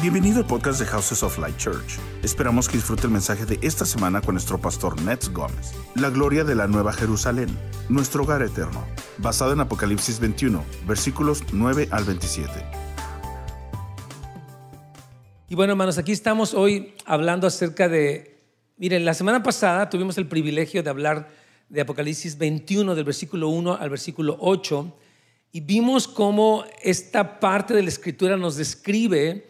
Bienvenido al podcast de Houses of Light Church. Esperamos que disfrute el mensaje de esta semana con nuestro pastor Nets Gómez. La gloria de la Nueva Jerusalén, nuestro hogar eterno, basado en Apocalipsis 21, versículos 9 al 27. Y bueno, hermanos, aquí estamos hoy hablando acerca de, miren, la semana pasada tuvimos el privilegio de hablar de Apocalipsis 21, del versículo 1 al versículo 8, y vimos cómo esta parte de la escritura nos describe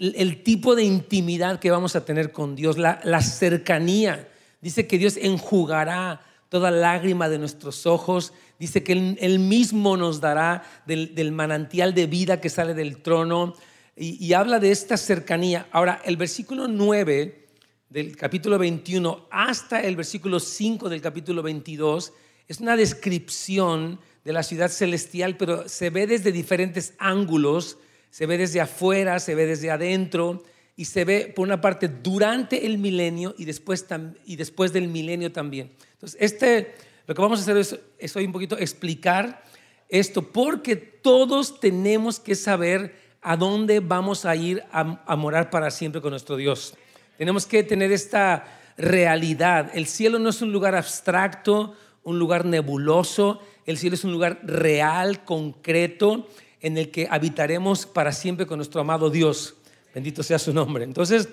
el, tipo de intimidad que vamos a tener con Dios, la, cercanía. Dice que Dios enjugará toda lágrima de nuestros ojos. Dice que Él, mismo nos dará del, manantial de vida que sale del trono. Y, y, habla de esta cercanía. Ahora, el versículo 9 del capítulo 21 hasta el versículo 5 del capítulo 22 es una descripción de la ciudad celestial, pero se ve desde diferentes ángulos se ve desde afuera, se ve desde adentro y se ve por una parte durante el milenio y después, y después del milenio también. Entonces, este, lo que vamos a hacer es, es hoy un poquito explicar esto, porque todos tenemos que saber a dónde vamos a ir a, a morar para siempre con nuestro Dios. Tenemos que tener esta realidad. El cielo no es un lugar abstracto, un lugar nebuloso, el cielo es un lugar real, concreto, en el que habitaremos para siempre con nuestro amado Dios. Bendito sea su nombre. Entonces,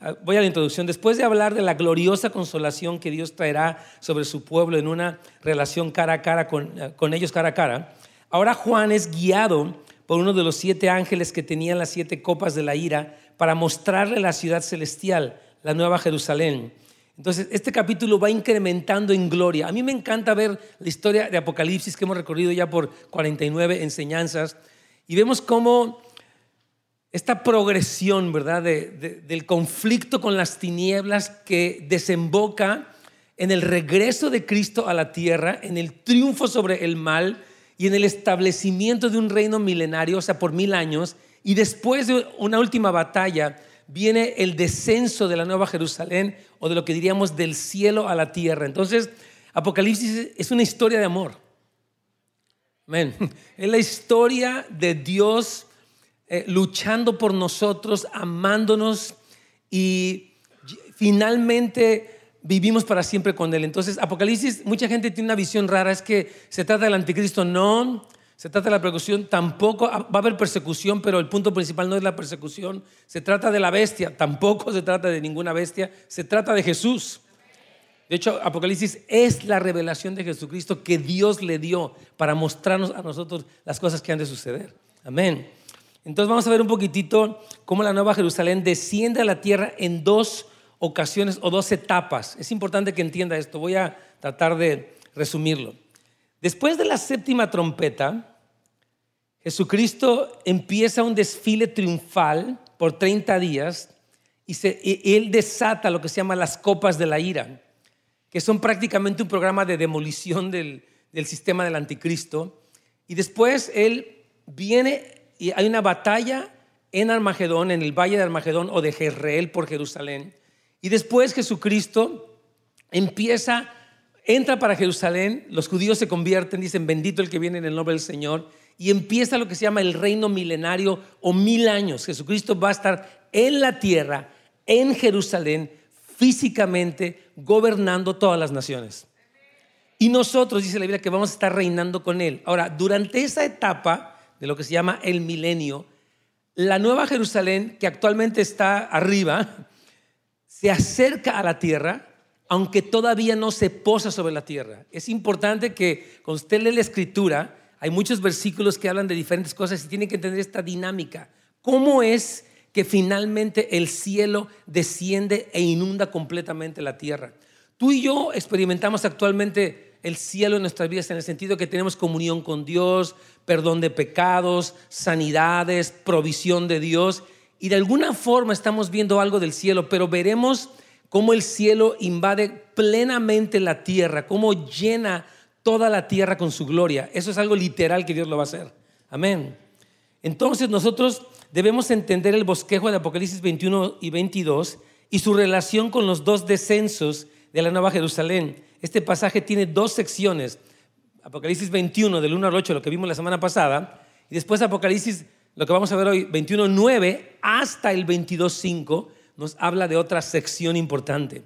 ah, voy a la introducción. Después de hablar de la gloriosa consolación que Dios traerá sobre su pueblo en una relación cara a cara con, ah, con ellos cara a cara, ahora Juan es guiado por uno de los siete ángeles que tenían las siete copas de la ira para mostrarle la ciudad celestial, la nueva Jerusalén. Entonces, este capítulo va incrementando en gloria. A mí me encanta ver la historia de Apocalipsis que hemos recorrido ya por 49 enseñanzas y vemos cómo esta progresión, ¿verdad?, del conflicto con las tinieblas que desemboca en el regreso de Cristo a la tierra, en el triunfo sobre el mal y en el establecimiento de un reino milenario, o sea, por mil años, y después de una última batalla viene el descenso de la Nueva Jerusalén o de lo que diríamos del cielo a la tierra. Entonces, Apocalipsis es una historia de amor. Es la historia de Dios eh, luchando por nosotros, amándonos y finalmente vivimos para siempre con Él. Entonces, Apocalipsis, mucha gente tiene una visión rara, es que se trata del anticristo. No, se trata de la persecución, tampoco va a haber persecución, pero el punto principal no es la persecución. Se trata de la bestia, tampoco se trata de ninguna bestia, se trata de Jesús. De hecho, Apocalipsis es la revelación de Jesucristo que Dios le dio para mostrarnos a nosotros las cosas que han de suceder. Amén. Entonces vamos a ver un poquitito cómo la Nueva Jerusalén desciende a la tierra en dos ocasiones o dos etapas. Es importante que entienda esto. Voy a tratar de resumirlo. Después de la séptima trompeta, Jesucristo empieza un desfile triunfal por 30 días y, y él desata lo que se llama las copas de la ira que son prácticamente un programa de demolición del, sistema del anticristo. Y después él viene y hay una batalla en Armagedón, en el valle de Armagedón o de Jezreel por Jerusalén. Y después Jesucristo empieza, entra para Jerusalén, los judíos se convierten, dicen, bendito el que viene en el nombre del Señor, y empieza lo que se llama el reino milenario o mil años. Jesucristo va a estar en la tierra, en Jerusalén, físicamente gobernando todas las naciones. Y nosotros, dice la Biblia, que vamos a estar reinando con Él. Ahora, durante esa etapa de lo que se llama el milenio, la nueva Jerusalén, que actualmente está arriba, se acerca a la tierra, aunque todavía no se posa sobre la tierra. Es importante que cuando usted lee la escritura, hay muchos versículos que hablan de diferentes cosas y tiene que entender esta dinámica. ¿Cómo es que finalmente el cielo desciende e inunda completamente la tierra. Tú y yo experimentamos actualmente el cielo en nuestras vidas en el sentido que tenemos comunión con Dios, perdón de pecados, sanidades, provisión de Dios y de alguna forma estamos viendo algo del cielo, pero veremos cómo el cielo invade plenamente la tierra, cómo llena toda la tierra con su gloria. Eso es algo literal que Dios lo va a hacer. Amén. Entonces nosotros debemos entender el bosquejo de Apocalipsis 21 y 22 y su relación con los dos descensos de la Nueva Jerusalén. Este pasaje tiene dos secciones. Apocalipsis 21 del 1 al 8, lo que vimos la semana pasada, y después Apocalipsis lo que vamos a ver hoy, 21.9 hasta el 22.5, nos habla de otra sección importante.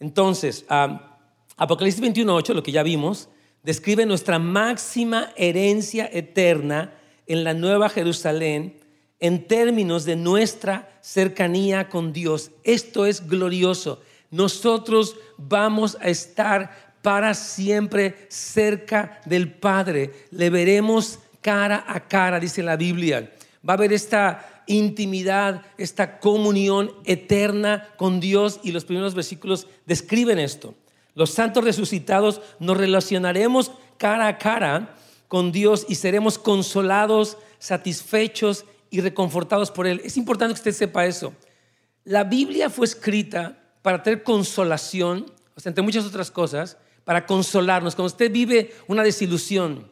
Entonces, ah, Apocalipsis 21.8, lo que ya vimos, describe nuestra máxima herencia eterna en la Nueva Jerusalén en términos de nuestra cercanía con Dios. Esto es glorioso. Nosotros vamos a estar para siempre cerca del Padre. Le veremos cara a cara, dice la Biblia. Va a haber esta intimidad, esta comunión eterna con Dios y los primeros versículos describen esto. Los santos resucitados nos relacionaremos cara a cara con Dios y seremos consolados, satisfechos y reconfortados por Él. Es importante que usted sepa eso. La Biblia fue escrita para tener consolación, o sea, entre muchas otras cosas, para consolarnos. Cuando usted vive una desilusión,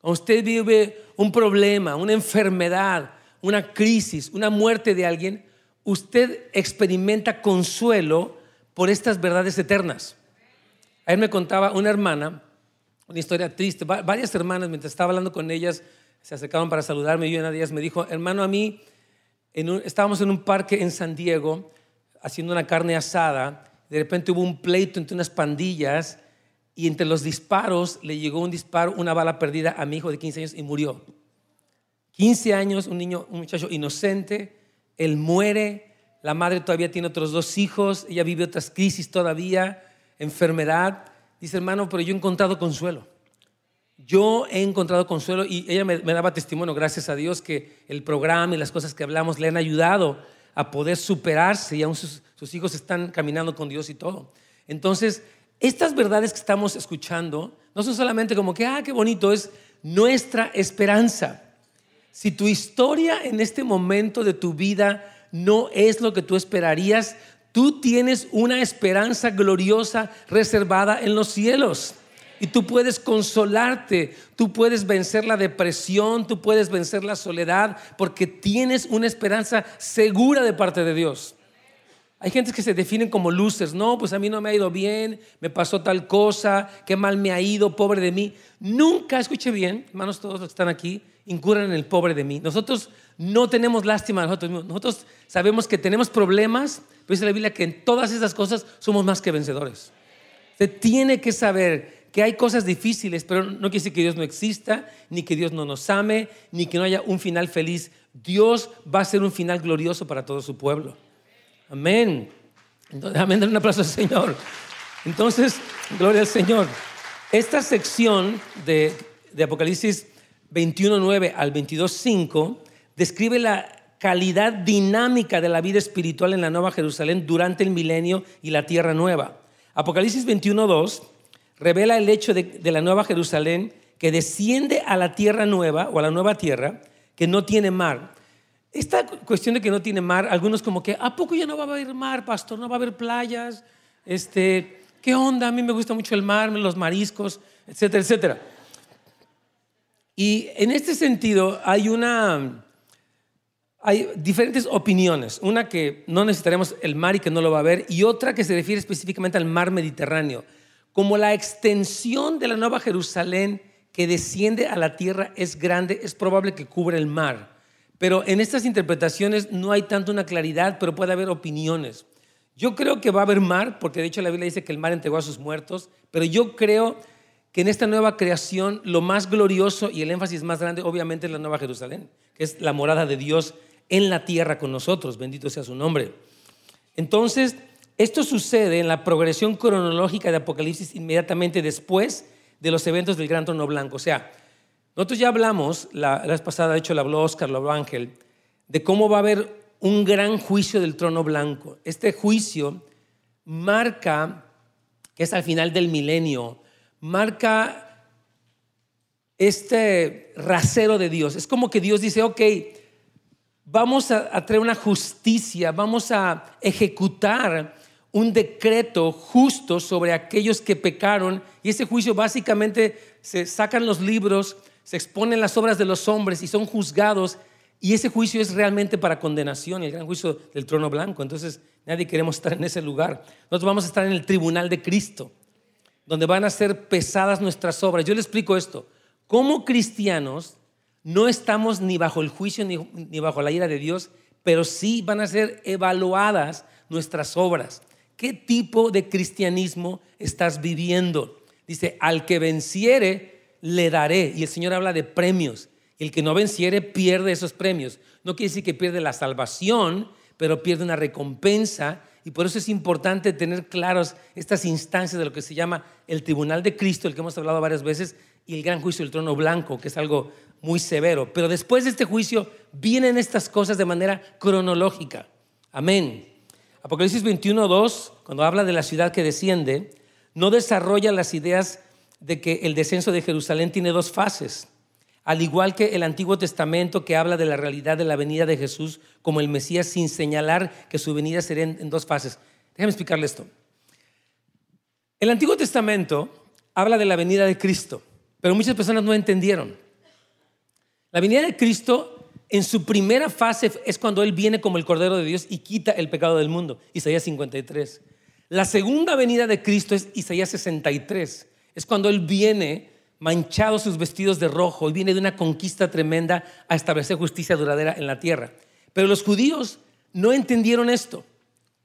cuando usted vive un problema, una enfermedad, una crisis, una muerte de alguien, usted experimenta consuelo por estas verdades eternas. Ayer me contaba una hermana, una historia triste, varias hermanas, mientras estaba hablando con ellas, se acercaban para saludarme y una de ellas me dijo, hermano, a mí, estábamos en un parque en San Diego haciendo una carne asada, de repente hubo un pleito entre unas pandillas y entre los disparos le llegó un disparo, una bala perdida a mi hijo de 15 años y murió. 15 años, un niño, un muchacho inocente, él muere, la madre todavía tiene otros dos hijos, ella vive otras crisis todavía, enfermedad. Dice, hermano, pero yo he encontrado consuelo. Yo he encontrado consuelo y ella me, daba testimonio, gracias a Dios, que el programa y las cosas que hablamos le han ayudado a poder superarse y aún sus, sus hijos están caminando con Dios y todo. Entonces, estas verdades que estamos escuchando no son solamente como que, ah, qué bonito, es nuestra esperanza. Si tu historia en este momento de tu vida no es lo que tú esperarías, tú tienes una esperanza gloriosa reservada en los cielos. Y tú puedes consolarte, tú puedes vencer la depresión, tú puedes vencer la soledad, porque tienes una esperanza segura de parte de Dios. Hay gente que se definen como losers. No, pues a mí no me ha ido bien, me pasó tal cosa, qué mal me ha ido, pobre de mí. Nunca, escuche bien, hermanos todos los que están aquí, incurran en el pobre de mí. Nosotros no tenemos lástima de nosotros mismos. Nosotros sabemos que tenemos problemas, pero dice la Biblia que en todas esas cosas somos más que vencedores. Se tiene que saber que hay cosas difíciles, pero no quiere decir que Dios no exista, ni que Dios no nos ame, ni que no haya un final feliz. Dios va a ser un final glorioso para todo su pueblo. Amén. Entonces, amén, un aplauso al Señor. Entonces, gloria al Señor. Esta sección de, de Apocalipsis 21.9 al 22.5 describe la calidad dinámica de la vida espiritual en la Nueva Jerusalén durante el milenio y la tierra nueva. Apocalipsis 21.2 revela el hecho de, la Nueva Jerusalén que desciende a la tierra nueva o a la nueva tierra que no tiene mar esta cuestión de que no tiene mar, algunos como que, ¿a poco ya no va a haber mar, pastor? ¿No va a haber playas? Este, ¿Qué onda? A mí me gusta mucho el mar, los mariscos, etcétera, etcétera. Y en este sentido hay una, hay diferentes opiniones. Una que no necesitaremos el mar y que no lo va a haber, y otra que se refiere específicamente al mar Mediterráneo. Como la extensión de la Nueva Jerusalén que desciende a la tierra es grande, es probable que cubra el mar. Pero en estas interpretaciones no hay tanto una claridad, pero puede haber opiniones. Yo creo que va a haber mar, porque de hecho la Biblia dice que el mar entregó a sus muertos, pero yo creo que en esta nueva creación lo más glorioso y el énfasis más grande obviamente es la Nueva Jerusalén, que es la morada de Dios en la tierra con nosotros, bendito sea su nombre. Entonces, esto sucede en la progresión cronológica de Apocalipsis inmediatamente después de los eventos del gran trono blanco. O sea, nosotros ya hablamos, la, vez pasada, de hecho lo habló Oscar, lo habló Ángel, de cómo va a haber un gran juicio del trono blanco. Este juicio marca, que es al final del milenio, marca este rasero de Dios. Es como que Dios dice, ok, vamos a, a traer una justicia, vamos a ejecutar un decreto justo sobre aquellos que pecaron y ese juicio básicamente se sacan los libros se exponen las obras de los hombres y son juzgados y ese juicio es realmente para condenación, el gran juicio del trono blanco. Entonces nadie queremos estar en ese lugar. Nosotros vamos a estar en el tribunal de Cristo, donde van a ser pesadas nuestras obras. Yo le explico esto. Como cristianos, no estamos ni bajo el juicio ni, ni bajo la ira de Dios, pero sí van a ser evaluadas nuestras obras. ¿Qué tipo de cristianismo estás viviendo? Dice, al que venciere, le daré. Y el Señor habla de premios. El que no venciere pierde esos premios. No quiere decir que pierde la salvación, pero pierde una recompensa. Y por eso es importante tener claros estas instancias de lo que se llama el tribunal de Cristo, el que hemos hablado varias veces, y el gran juicio del trono blanco, que es algo muy severo. Pero después de este juicio vienen estas cosas de manera cronológica. Amén. Apocalipsis 21, 2, cuando habla de la ciudad que desciende, no desarrolla las ideas de que el descenso de Jerusalén tiene dos fases, al igual que el Antiguo Testamento que habla de la realidad de la venida de Jesús como el Mesías sin señalar que su venida sería en, dos fases. Déjame explicarle esto. El Antiguo Testamento habla de la venida de Cristo, pero muchas personas no entendieron. La venida de Cristo en su primera fase es cuando Él viene como el Cordero de Dios y quita el pecado del mundo, Isaías 53. La segunda venida de Cristo es Isaías 63. Es cuando Él viene manchado sus vestidos de rojo y viene de una conquista tremenda a establecer justicia duradera en la tierra. Pero los judíos no entendieron esto.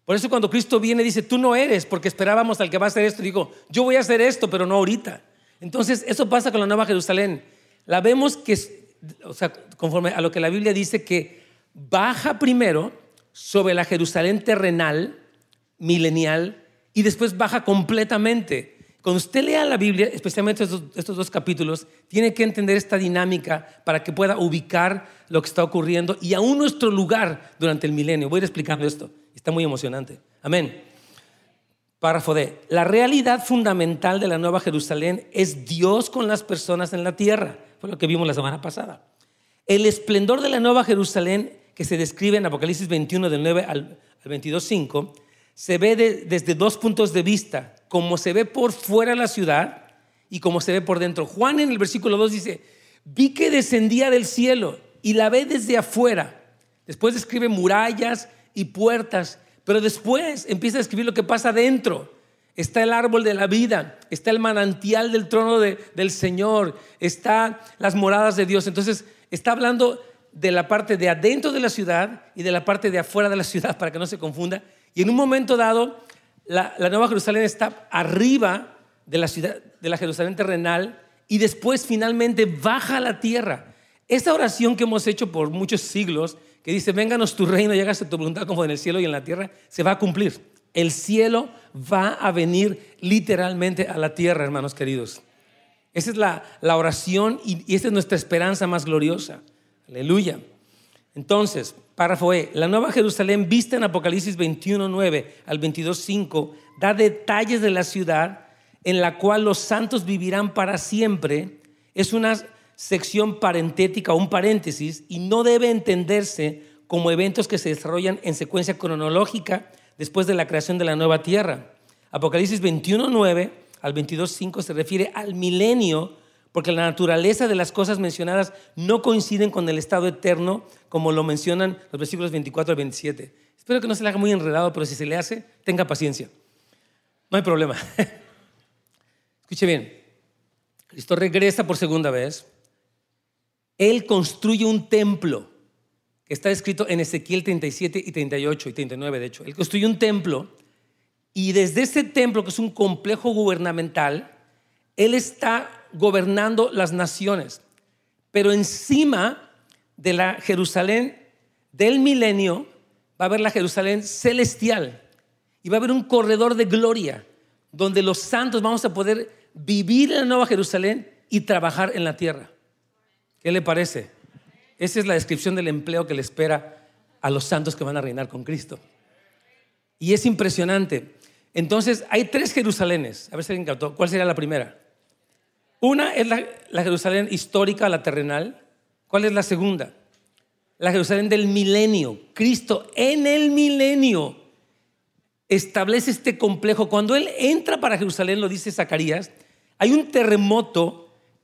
Por eso cuando Cristo viene dice, tú no eres, porque esperábamos al que va a hacer esto. Digo, yo voy a hacer esto, pero no ahorita. Entonces, eso pasa con la Nueva Jerusalén. La vemos que o sea, conforme a lo que la Biblia dice, que baja primero sobre la Jerusalén terrenal, milenial, y después baja completamente. Cuando usted lea la Biblia, especialmente estos, dos capítulos, tiene que entender esta dinámica para que pueda ubicar lo que está ocurriendo y aún nuestro lugar durante el milenio. Voy a ir explicando esto. Está muy emocionante. Amén. Párrafo D. La realidad fundamental de la Nueva Jerusalén es Dios con las personas en la tierra. Fue lo que vimos la semana pasada. El esplendor de la Nueva Jerusalén, que se describe en Apocalipsis 21, del 9 al, 22, 5, se ve desde dos puntos de vista, como se ve por fuera la ciudad y como se ve por dentro. Juan en el versículo 2 dice, vi que descendía del cielo y la ve desde afuera. Después describe murallas y puertas, pero después empieza a describir lo que pasa dentro está el árbol de la vida, está el manantial del trono del Señor, está las moradas de Dios. Entonces, está hablando de la parte de adentro de la ciudad y de la parte de afuera de la ciudad, para que no se confunda. Y en un momento dado, la, Nueva Jerusalén está arriba de la ciudad, de la Jerusalén terrenal, y después finalmente baja a la tierra. Esa oración que hemos hecho por muchos siglos, que dice, vénganos tu reino y hágase tu voluntad como en el cielo y en la tierra, se va a cumplir. El cielo va a venir literalmente a la tierra, hermanos queridos. Esa es la, oración y, y, esta es nuestra esperanza más gloriosa. Aleluya. Entonces, párrafo E, la nueva Jerusalén vista en Apocalipsis 21, 9 al 22, 5, da detalles de la ciudad en la cual los santos vivirán para siempre. Es una sección parentética, un paréntesis, y no debe entenderse como eventos que se desarrollan en secuencia cronológica después de la creación de la nueva tierra. Apocalipsis 21.9 al 22.5 se refiere al milenio porque la naturaleza de las cosas mencionadas no coinciden con el estado eterno como lo mencionan los versículos 24 al 27. Espero que no se le haga muy enredado, pero si se le hace, tenga paciencia. No hay problema. Escuche bien. Cristo regresa por segunda vez. Él construye un templo está escrito en Ezequiel 37 y 38 y 39, de hecho. Él construyó un templo y desde ese templo, que es un complejo gubernamental, él está gobernando las naciones. Pero encima de la Jerusalén del milenio va a haber la Jerusalén celestial y va a haber un corredor de gloria donde los santos vamos a poder vivir en la nueva Jerusalén y trabajar en la tierra. ¿Qué le parece? Esa es la descripción del empleo que le espera a los santos que van a reinar con Cristo. Y es impresionante. Entonces, hay tres Jerusalenes. A ver si alguien captó. ¿Cuál sería la primera? Una es la, la Jerusalén histórica, la terrenal. ¿Cuál es la segunda? La Jerusalén del milenio. Cristo en el milenio establece este complejo. Cuando Él entra para Jerusalén, lo dice Zacarías, hay un terremoto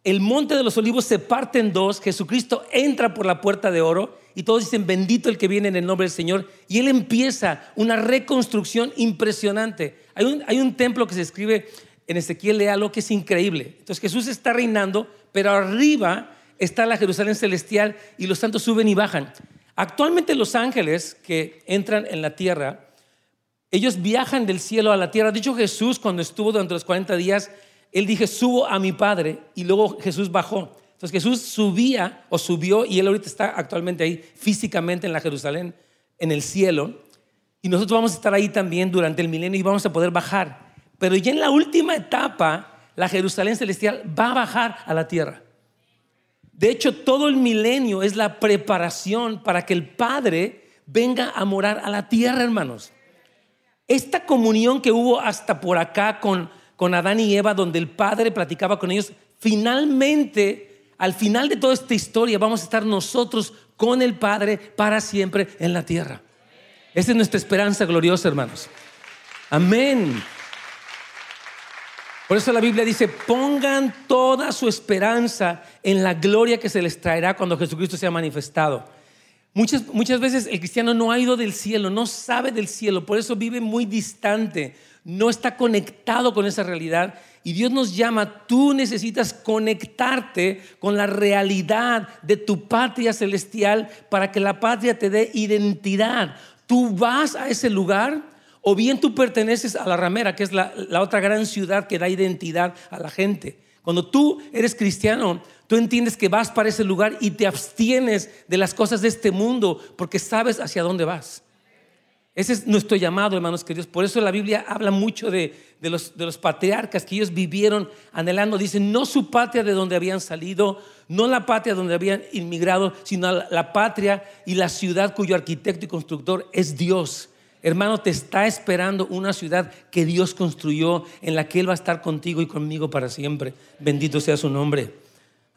el monte de los olivos se parte en dos, Jesucristo entra por la puerta de oro y todos dicen, bendito el que viene en el nombre del Señor, y él empieza una reconstrucción impresionante. Hay un, un templo que se escribe en Ezequiel, léalo, que es increíble. Entonces Jesús está reinando, pero arriba está la Jerusalén celestial y los santos suben y bajan. Actualmente los ángeles que entran en la tierra, ellos viajan del cielo a la tierra. Dicho Jesús cuando estuvo durante los 40 días, él dije, subo a mi Padre y luego Jesús bajó. Entonces Jesús subía o subió y él ahorita está actualmente ahí físicamente en la Jerusalén, en el cielo. Y nosotros vamos a estar ahí también durante el milenio y vamos a poder bajar. Pero ya en la última etapa, la Jerusalén celestial va a bajar a la tierra. De hecho, todo el milenio es la preparación para que el Padre venga a morar a la tierra, hermanos. Esta comunión que hubo hasta por acá con, con Adán y Eva, donde el Padre platicaba con ellos, finalmente, al final de toda esta historia, vamos a estar nosotros con el Padre para siempre en la tierra. Esa es nuestra esperanza gloriosa, hermanos. Amén. Por eso la Biblia dice, pongan toda su esperanza en la gloria que se les traerá cuando Jesucristo sea manifestado. Muchas, muchas veces el cristiano no ha ido del cielo, no sabe del cielo, por eso vive muy distante, no está conectado con esa realidad. Y Dios nos llama, tú necesitas conectarte con la realidad de tu patria celestial para que la patria te dé identidad. Tú vas a ese lugar o bien tú perteneces a la ramera, que es la, otra gran ciudad que da identidad a la gente. Cuando tú eres cristiano, tú entiendes que vas para ese lugar y te abstienes de las cosas de este mundo porque sabes hacia dónde vas. Ese es nuestro llamado, hermanos queridos. Por eso la Biblia habla mucho de, los, de, los, patriarcas que ellos vivieron anhelando. Dicen, no su patria de donde habían salido, no la patria donde habían inmigrado, sino la patria y la ciudad cuyo arquitecto y constructor es Dios. Hermano, te está esperando una ciudad que Dios construyó, en la que Él va a estar contigo y conmigo para siempre. Bendito sea su nombre.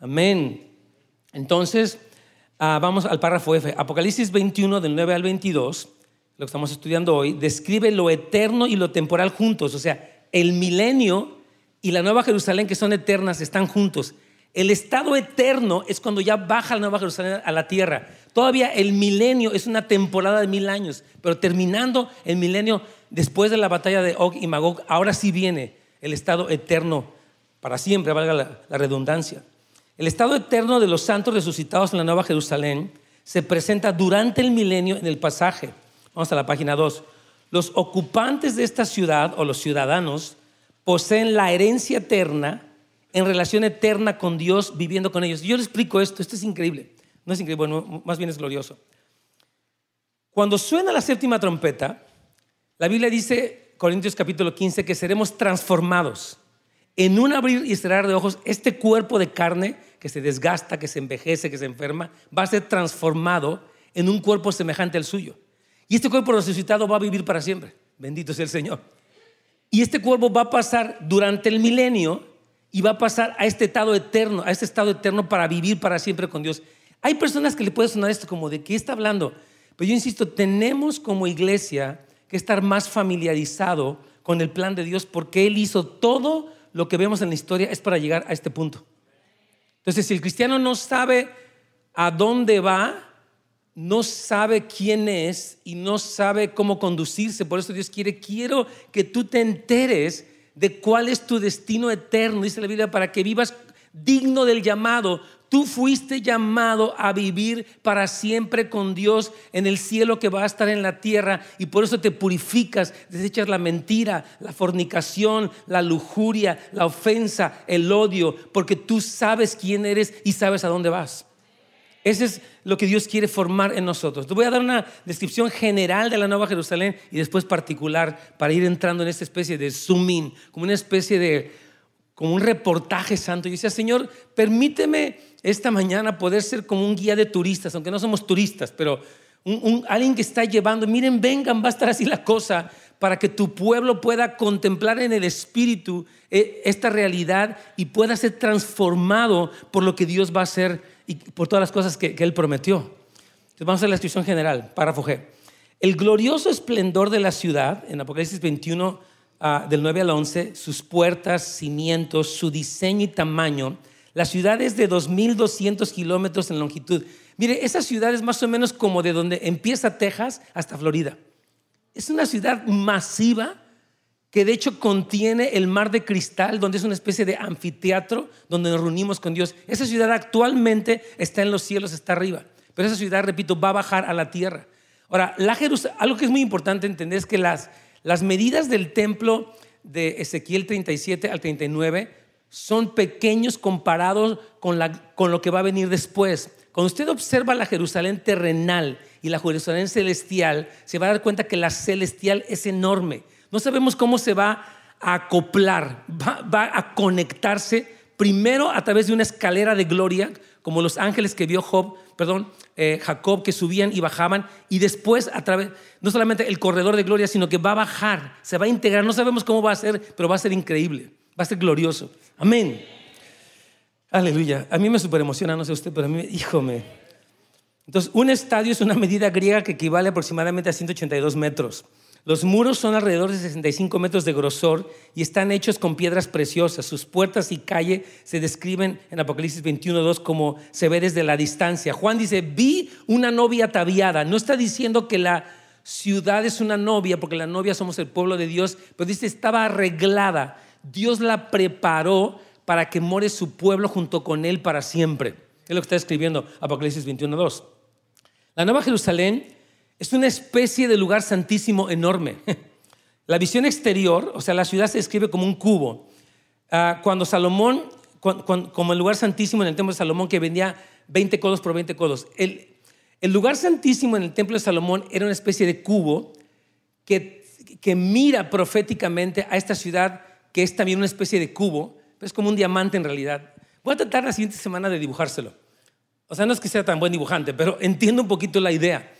Amén. Entonces, ah, vamos al párrafo F. Apocalipsis 21, del 9 al 22, lo que estamos estudiando hoy, describe lo eterno y lo temporal juntos. O sea, el milenio y la nueva Jerusalén, que son eternas, están juntos. El estado eterno es cuando ya baja la nueva Jerusalén a la tierra. Todavía el milenio es una temporada de mil años, pero terminando el milenio, después de la batalla de Og y Magog, ahora sí viene el estado eterno para siempre, valga la, la redundancia. El estado eterno de los santos resucitados en la Nueva Jerusalén se presenta durante el milenio en el pasaje. Vamos a la página 2. Los ocupantes de esta ciudad o los ciudadanos poseen la herencia eterna en relación eterna con Dios viviendo con ellos. Yo les explico esto, esto es increíble. No es increíble, bueno, más bien es glorioso. Cuando suena la séptima trompeta, la Biblia dice, Corintios capítulo 15, que seremos transformados. En un abrir y cerrar de ojos, este cuerpo de carne que se desgasta, que se envejece, que se enferma, va a ser transformado en un cuerpo semejante al suyo. Y este cuerpo resucitado va a vivir para siempre. Bendito sea el Señor. Y este cuerpo va a pasar durante el milenio y va a pasar a este estado eterno, a este estado eterno para vivir para siempre con Dios. Hay personas que le puede sonar esto como de qué está hablando, pero yo insisto, tenemos como iglesia que estar más familiarizado con el plan de Dios porque Él hizo todo lo que vemos en la historia es para llegar a este punto. Entonces, si el cristiano no sabe a dónde va, no sabe quién es y no sabe cómo conducirse, por eso Dios quiere, quiero que tú te enteres de cuál es tu destino eterno, dice la Biblia, para que vivas digno del llamado. Tú fuiste llamado a vivir para siempre con Dios en el cielo que va a estar en la tierra y por eso te purificas, desechas la mentira, la fornicación, la lujuria, la ofensa, el odio, porque tú sabes quién eres y sabes a dónde vas. Ese es lo que Dios quiere formar en nosotros. Te voy a dar una descripción general de la Nueva Jerusalén y después particular para ir entrando en esta especie de zoom in, como una especie de, como un reportaje santo. Y decía, Señor, permíteme esta mañana poder ser como un guía de turistas, aunque no somos turistas, pero alguien que está llevando, miren, vengan, va a estar así la cosa, para que tu pueblo pueda contemplar en el Espíritu eh, esta realidad y pueda ser transformado por lo que Dios va a hacer y por todas las cosas que, Él prometió. Entonces vamos a la descripción general, párrafo G. El glorioso esplendor de la ciudad, en Apocalipsis 21, ah, del 9 al 11, sus puertas, cimientos, su diseño y tamaño, la ciudad es de 2.200 kilómetros en longitud. Mire, esa ciudad es más o menos como de donde empieza Texas hasta Florida. Es una ciudad masiva que de hecho contiene el mar de cristal, donde es una especie de anfiteatro donde nos reunimos con Dios. Esa ciudad actualmente está en los cielos, está arriba. Pero esa ciudad, repito, va a bajar a la tierra. Ahora, la algo que es muy importante entender es que las, las medidas del templo de Ezequiel 37 al 39 son pequeños comparados con, la, con lo que va a venir después. Cuando usted observa la Jerusalén terrenal y la Jerusalén celestial, se va a dar cuenta que la celestial es enorme. No sabemos cómo se va a acoplar, va, a conectarse primero a través de una escalera de gloria, como los ángeles que vio Job, perdón, eh, Jacob, que subían y bajaban, y después a través, no solamente el corredor de gloria, sino que va a bajar, se va a integrar. No sabemos cómo va a ser, pero va a ser increíble, va a ser glorioso. Amén. Aleluya. A mí me super emociona, no sé usted, pero a mí, híjome. Entonces, un estadio es una medida griega que equivale aproximadamente a 182 metros. Los muros son alrededor de 65 metros de grosor y están hechos con piedras preciosas. Sus puertas y calle se describen en Apocalipsis 21.2 como se ve desde la distancia. Juan dice, vi una novia ataviada. No está diciendo que la ciudad es una novia, porque la novia somos el pueblo de Dios, pero dice, estaba arreglada. Dios la preparó para que more su pueblo junto con él para siempre. Es lo que está escribiendo Apocalipsis 21.2. La Nueva Jerusalén es una especie de lugar santísimo enorme. La visión exterior, o sea, la ciudad se describe como un cubo. Ah, cuando Salomón, como el lugar santísimo en el templo de Salomón, que vendía 20 codos por 20 codos, el, lugar santísimo en el templo de Salomón era una especie de cubo que mira proféticamente a esta ciudad, que es también una especie de cubo, es como un diamante en realidad. Voy a tratar la siguiente semana de dibujárselo. O sea, no es que sea tan buen dibujante, pero entiendo un poquito la idea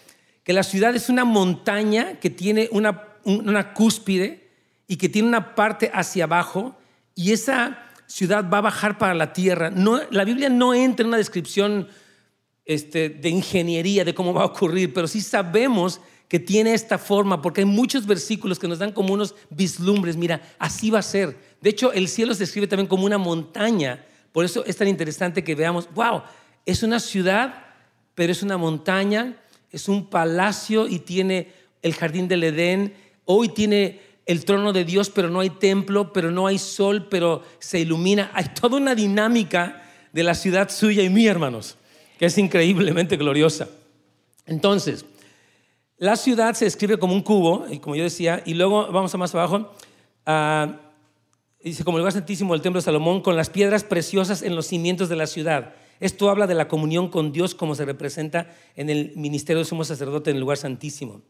que la ciudad es una montaña que tiene una, una cúspide y que tiene una parte hacia abajo y esa ciudad va a bajar para la tierra. No, la Biblia no entra en una descripción este, de ingeniería de cómo va a ocurrir, pero sí sabemos que tiene esta forma, porque hay muchos versículos que nos dan como unos vislumbres, mira, así va a ser. De hecho, el cielo se describe también como una montaña, por eso es tan interesante que veamos, wow, es una ciudad, pero es una montaña es un palacio y tiene el jardín del Edén. Hoy tiene el trono de Dios, pero no hay templo, pero no hay sol, pero se ilumina. Hay toda una dinámica de la ciudad suya y mía, hermanos, que es increíblemente gloriosa. Entonces, la ciudad se describe como un cubo, y como yo decía, y luego vamos a más abajo. Ah, dice, como lugar santísimo del templo de Salomón, con las piedras preciosas en los cimientos de la ciudad. Esto habla de la comunión con Dios como se representa en el ministerio de sumo sacerdote en el lugar santísimo.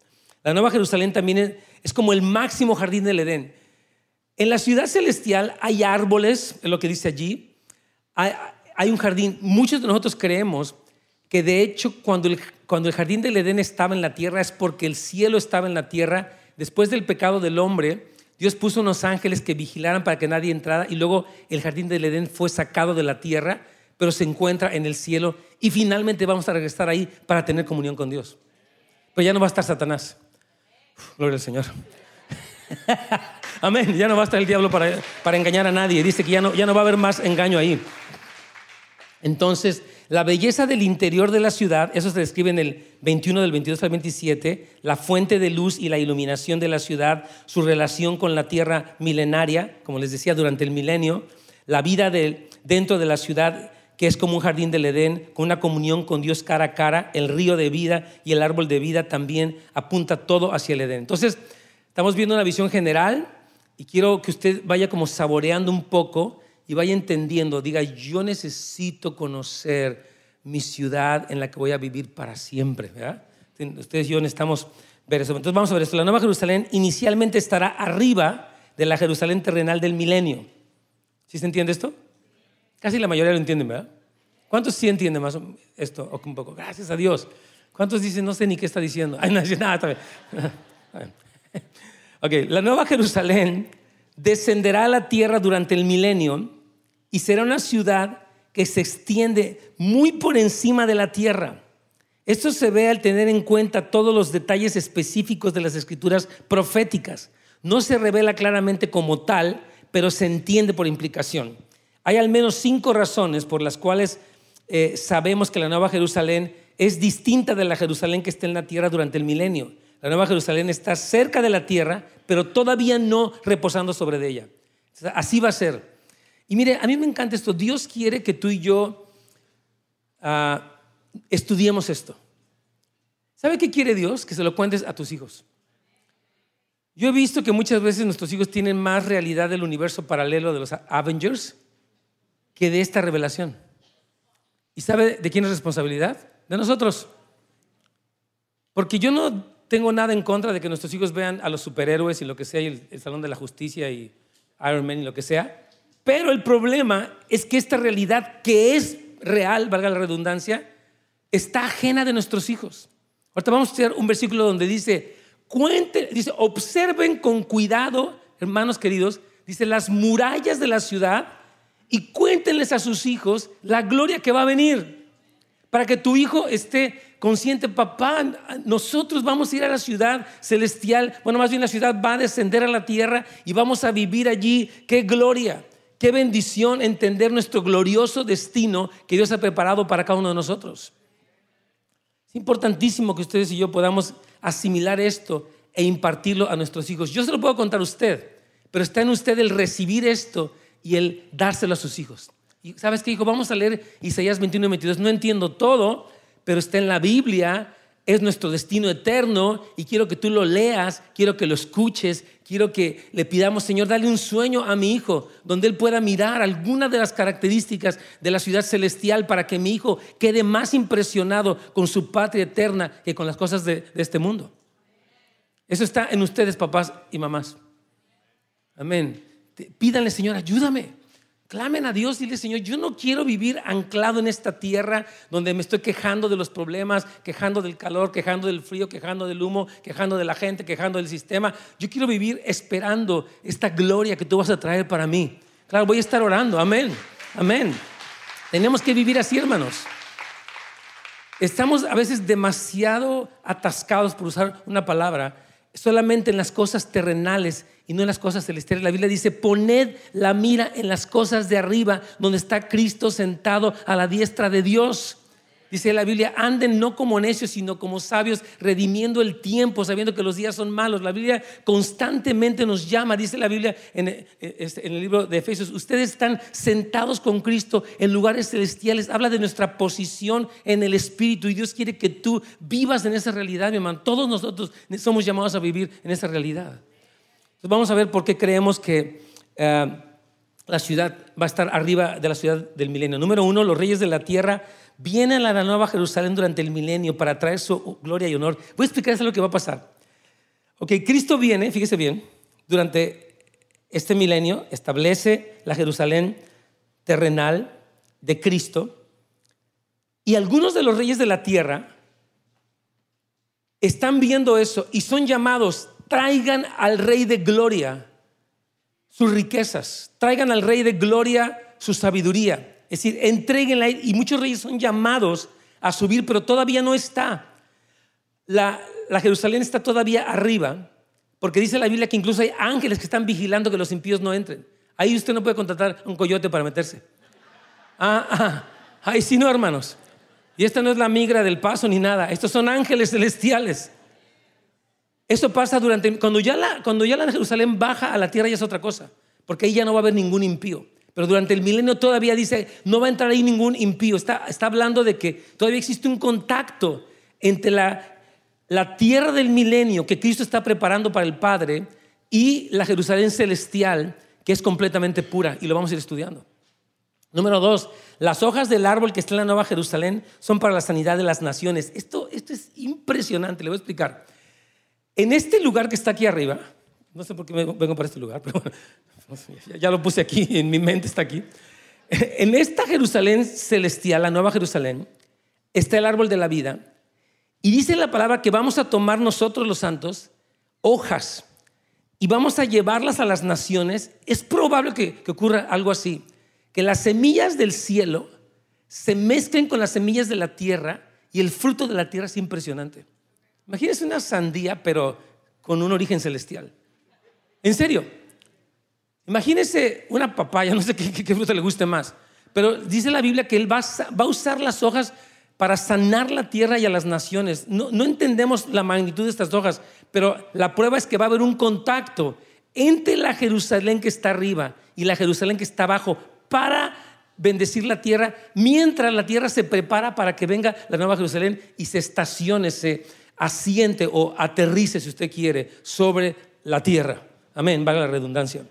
La Nueva Jerusalén también es como el máximo jardín del Edén. En la ciudad celestial hay árboles, es lo que dice allí. Hay, un jardín. Muchos de nosotros creemos que de hecho cuando el, cuando el jardín del Edén estaba en la tierra es porque el cielo estaba en la tierra. Después del pecado del hombre, Dios puso unos ángeles que vigilaran para que nadie entrara y luego el jardín del Edén fue sacado de la tierra pero se encuentra en el cielo y finalmente vamos a regresar ahí para tener comunión con Dios. Pero ya no va a estar Satanás. gloria al Señor. Amén. Ya no va a estar el diablo para, para engañar a nadie. Dice que ya no, ya no va a haber más engaño ahí. Entonces, la belleza del interior de la ciudad, eso se describe en el 21 del 22 al 27, la fuente de luz y la iluminación de la ciudad, su relación con la tierra milenaria, como les decía, durante el milenio, la vida de, dentro de la ciudad que es como un jardín del Edén, con una comunión con Dios cara a cara, el río de vida y el árbol de vida también apunta todo hacia el Edén. Entonces, estamos viendo una visión general y quiero que usted vaya como saboreando un poco y vaya entendiendo, diga, yo necesito conocer mi ciudad en la que voy a vivir para siempre. ¿verdad? Ustedes y yo necesitamos ver eso. Entonces vamos a ver esto. La Nueva Jerusalén inicialmente estará arriba de la Jerusalén terrenal del milenio. ¿Sí se entiende esto? Casi la mayoría lo entienden, ¿verdad? ¿Cuántos sí entienden más esto? Un poco, gracias a Dios. ¿Cuántos dicen, no sé ni qué está diciendo? Ay, no, nada, está bien. ok, la nueva Jerusalén descenderá a la tierra durante el milenio y será una ciudad que se extiende muy por encima de la tierra. Esto se ve al tener en cuenta todos los detalles específicos de las escrituras proféticas. No se revela claramente como tal, pero se entiende por implicación. Hay al menos cinco razones por las cuales eh, sabemos que la Nueva Jerusalén es distinta de la Jerusalén que está en la tierra durante el milenio. La Nueva Jerusalén está cerca de la tierra, pero todavía no reposando sobre ella. Así va a ser. Y mire, a mí me encanta esto. Dios quiere que tú y yo ah, estudiemos esto. ¿Sabe qué quiere Dios? Que se lo cuentes a tus hijos. Yo he visto que muchas veces nuestros hijos tienen más realidad del universo paralelo de los Avengers que de esta revelación. ¿Y sabe de quién es responsabilidad? De nosotros. Porque yo no tengo nada en contra de que nuestros hijos vean a los superhéroes y lo que sea, y el, Salón de la Justicia y Iron Man y lo que sea. Pero el problema es que esta realidad que es real, valga la redundancia, está ajena de nuestros hijos. Ahorita vamos a estudiar un versículo donde dice, cuenten, dice, observen con cuidado, hermanos queridos, dice, las murallas de la ciudad y cuéntenles a sus hijos la gloria que va a venir. Para que tu hijo esté consciente, papá, nosotros vamos a ir a la ciudad celestial, bueno, más bien la ciudad va a descender a la tierra y vamos a vivir allí. Qué gloria, qué bendición entender nuestro glorioso destino que Dios ha preparado para cada uno de nosotros. Es importantísimo que ustedes y yo podamos asimilar esto e impartirlo a nuestros hijos. Yo se lo puedo contar a usted, pero está en usted el recibir esto y el dárselo a sus hijos. Y sabes qué, hijo, vamos a leer Isaías 21 y 22. No entiendo todo, pero está en la Biblia, es nuestro destino eterno y quiero que tú lo leas, quiero que lo escuches, quiero que le pidamos, Señor, dale un sueño a mi hijo donde él pueda mirar alguna de las características de la ciudad celestial para que mi hijo quede más impresionado con su patria eterna que con las cosas de, este mundo. Eso está en ustedes, papás y mamás. Amén. Pídanle, Señor, ayúdame. Clamen a Dios y dile, Señor, yo no quiero vivir anclado en esta tierra donde me estoy quejando de los problemas, quejando del calor, quejando del frío, quejando del humo, quejando de la gente, quejando del sistema. Yo quiero vivir esperando esta gloria que tú vas a traer para mí. Claro, voy a estar orando. Amén. Amén. Tenemos que vivir así, hermanos. Estamos a veces demasiado atascados, por usar una palabra, solamente en las cosas terrenales y no en las cosas celestiales. La Biblia dice, poned la mira en las cosas de arriba, donde está Cristo sentado a la diestra de Dios. Dice la Biblia, anden no como necios, sino como sabios, redimiendo el tiempo, sabiendo que los días son malos. La Biblia constantemente nos llama, dice la Biblia en, eh, este, el libro de Efesios, ustedes están sentados con Cristo en lugares celestiales. Habla de nuestra posición en el Espíritu y Dios quiere que tú vivas en esa realidad, mi hermano. Todos nosotros somos llamados a vivir en esa realidad. Entonces vamos a ver por qué creemos que... Eh, la ciudad va a estar arriba de la ciudad del milenio. Número uno, los reyes de la tierra viene a la Nueva Jerusalén durante el milenio para traer su gloria y honor. Voy a explicarles lo que va a pasar. Ok, Cristo viene, fíjese bien, durante este milenio establece la Jerusalén terrenal de Cristo y algunos de los reyes de la tierra están viendo eso y son llamados, traigan al rey de gloria sus riquezas, traigan al rey de gloria su sabiduría. Es decir, entreguenla y muchos reyes son llamados a subir, pero todavía no está. La, Jerusalén está todavía arriba, porque dice la Biblia que incluso hay ángeles que están vigilando que los impíos no entren. Ahí usted no puede contratar un coyote para meterse. Ah, ah, ahí sí no, hermanos. Y esta no es la migra del paso ni nada. Estos son ángeles celestiales. Eso pasa durante cuando ya la cuando ya la Jerusalén baja a la tierra ya es otra cosa, porque ahí ya no va a haber ningún impío. Pero durante el milenio todavía dice, no va a entrar ahí ningún impío. Está, está hablando de que todavía existe un contacto entre la, la tierra del milenio que Cristo está preparando para el Padre y la Jerusalén celestial, que es completamente pura. Y lo vamos a ir estudiando. Número dos, las hojas del árbol que está en la Nueva Jerusalén son para la sanidad de las naciones. Esto, esto es impresionante, le voy a explicar. En este lugar que está aquí arriba, no sé por qué vengo para este lugar, pero ya lo puse aquí, en mi mente está aquí. En esta Jerusalén celestial, la nueva Jerusalén, está el árbol de la vida. Y dice la palabra que vamos a tomar nosotros los santos hojas y vamos a llevarlas a las naciones. Es probable que, que ocurra algo así, que las semillas del cielo se mezclen con las semillas de la tierra y el fruto de la tierra es impresionante. Imagínense una sandía, pero con un origen celestial. En serio. Imagínese una papaya, no sé qué, fruta le guste más, pero dice la Biblia que él va a, usar las hojas para sanar la tierra y a las naciones. No, entendemos la magnitud de estas hojas, pero la prueba es que va a haber un contacto entre la Jerusalén que está arriba y la Jerusalén que está abajo para bendecir la tierra, mientras la tierra se prepara para que venga la nueva Jerusalén y se estacione, asiente o aterrice, si usted quiere, sobre la tierra. Amén, valga la redundancia.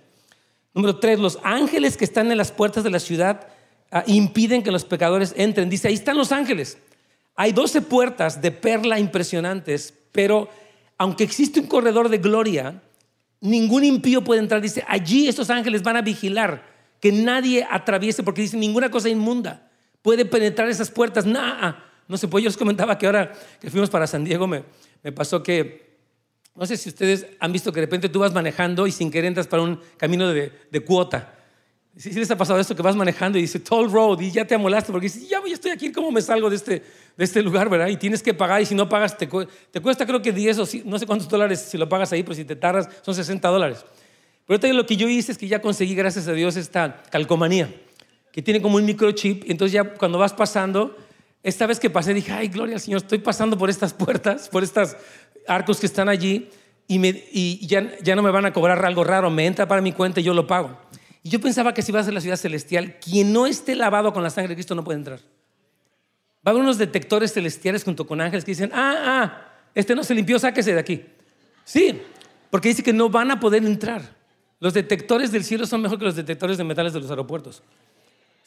Número tres, los ángeles que están en las puertas de la ciudad ah, impiden que los pecadores entren. Dice, ahí están los ángeles. Hay doce puertas de perla impresionantes, pero aunque existe un corredor de gloria, ningún impío puede entrar. Dice, allí estos ángeles van a vigilar que nadie atraviese, porque dice, ninguna cosa inmunda puede penetrar esas puertas. Nada. No sé, pues yo les comentaba que ahora que fuimos para San Diego me, me pasó que, no sé si ustedes han visto que de repente tú vas manejando y sin querer entras para un camino de, de cuota. ¿Sí, ¿Sí les ha pasado esto que vas manejando y dice toll road y ya te amolaste porque dices, ya, ya estoy aquí, ¿cómo me salgo de este, de este lugar, verdad? Y tienes que pagar y si no pagas te, te cuesta creo que 10 o no sé cuántos dólares si lo pagas ahí, pero si te tardas son 60 dólares. Pero ahorita lo que yo hice es que ya conseguí, gracias a Dios, esta calcomanía que tiene como un microchip y entonces ya cuando vas pasando esta vez que pasé dije, ay, gloria al Señor, estoy pasando por estas puertas, por estos arcos que están allí y, ya, no me van a cobrar algo raro, me entra para mi cuenta y yo lo pago. Y yo pensaba que si vas a la ciudad celestial, quien no esté lavado con la sangre de Cristo no puede entrar. Va a haber unos detectores celestiales junto con ángeles que dicen, ah, ah, este no se limpió, sáquese de aquí. Sí, porque dice que no van a poder entrar. Los detectores del cielo son mejor que los detectores de metales de los aeropuertos.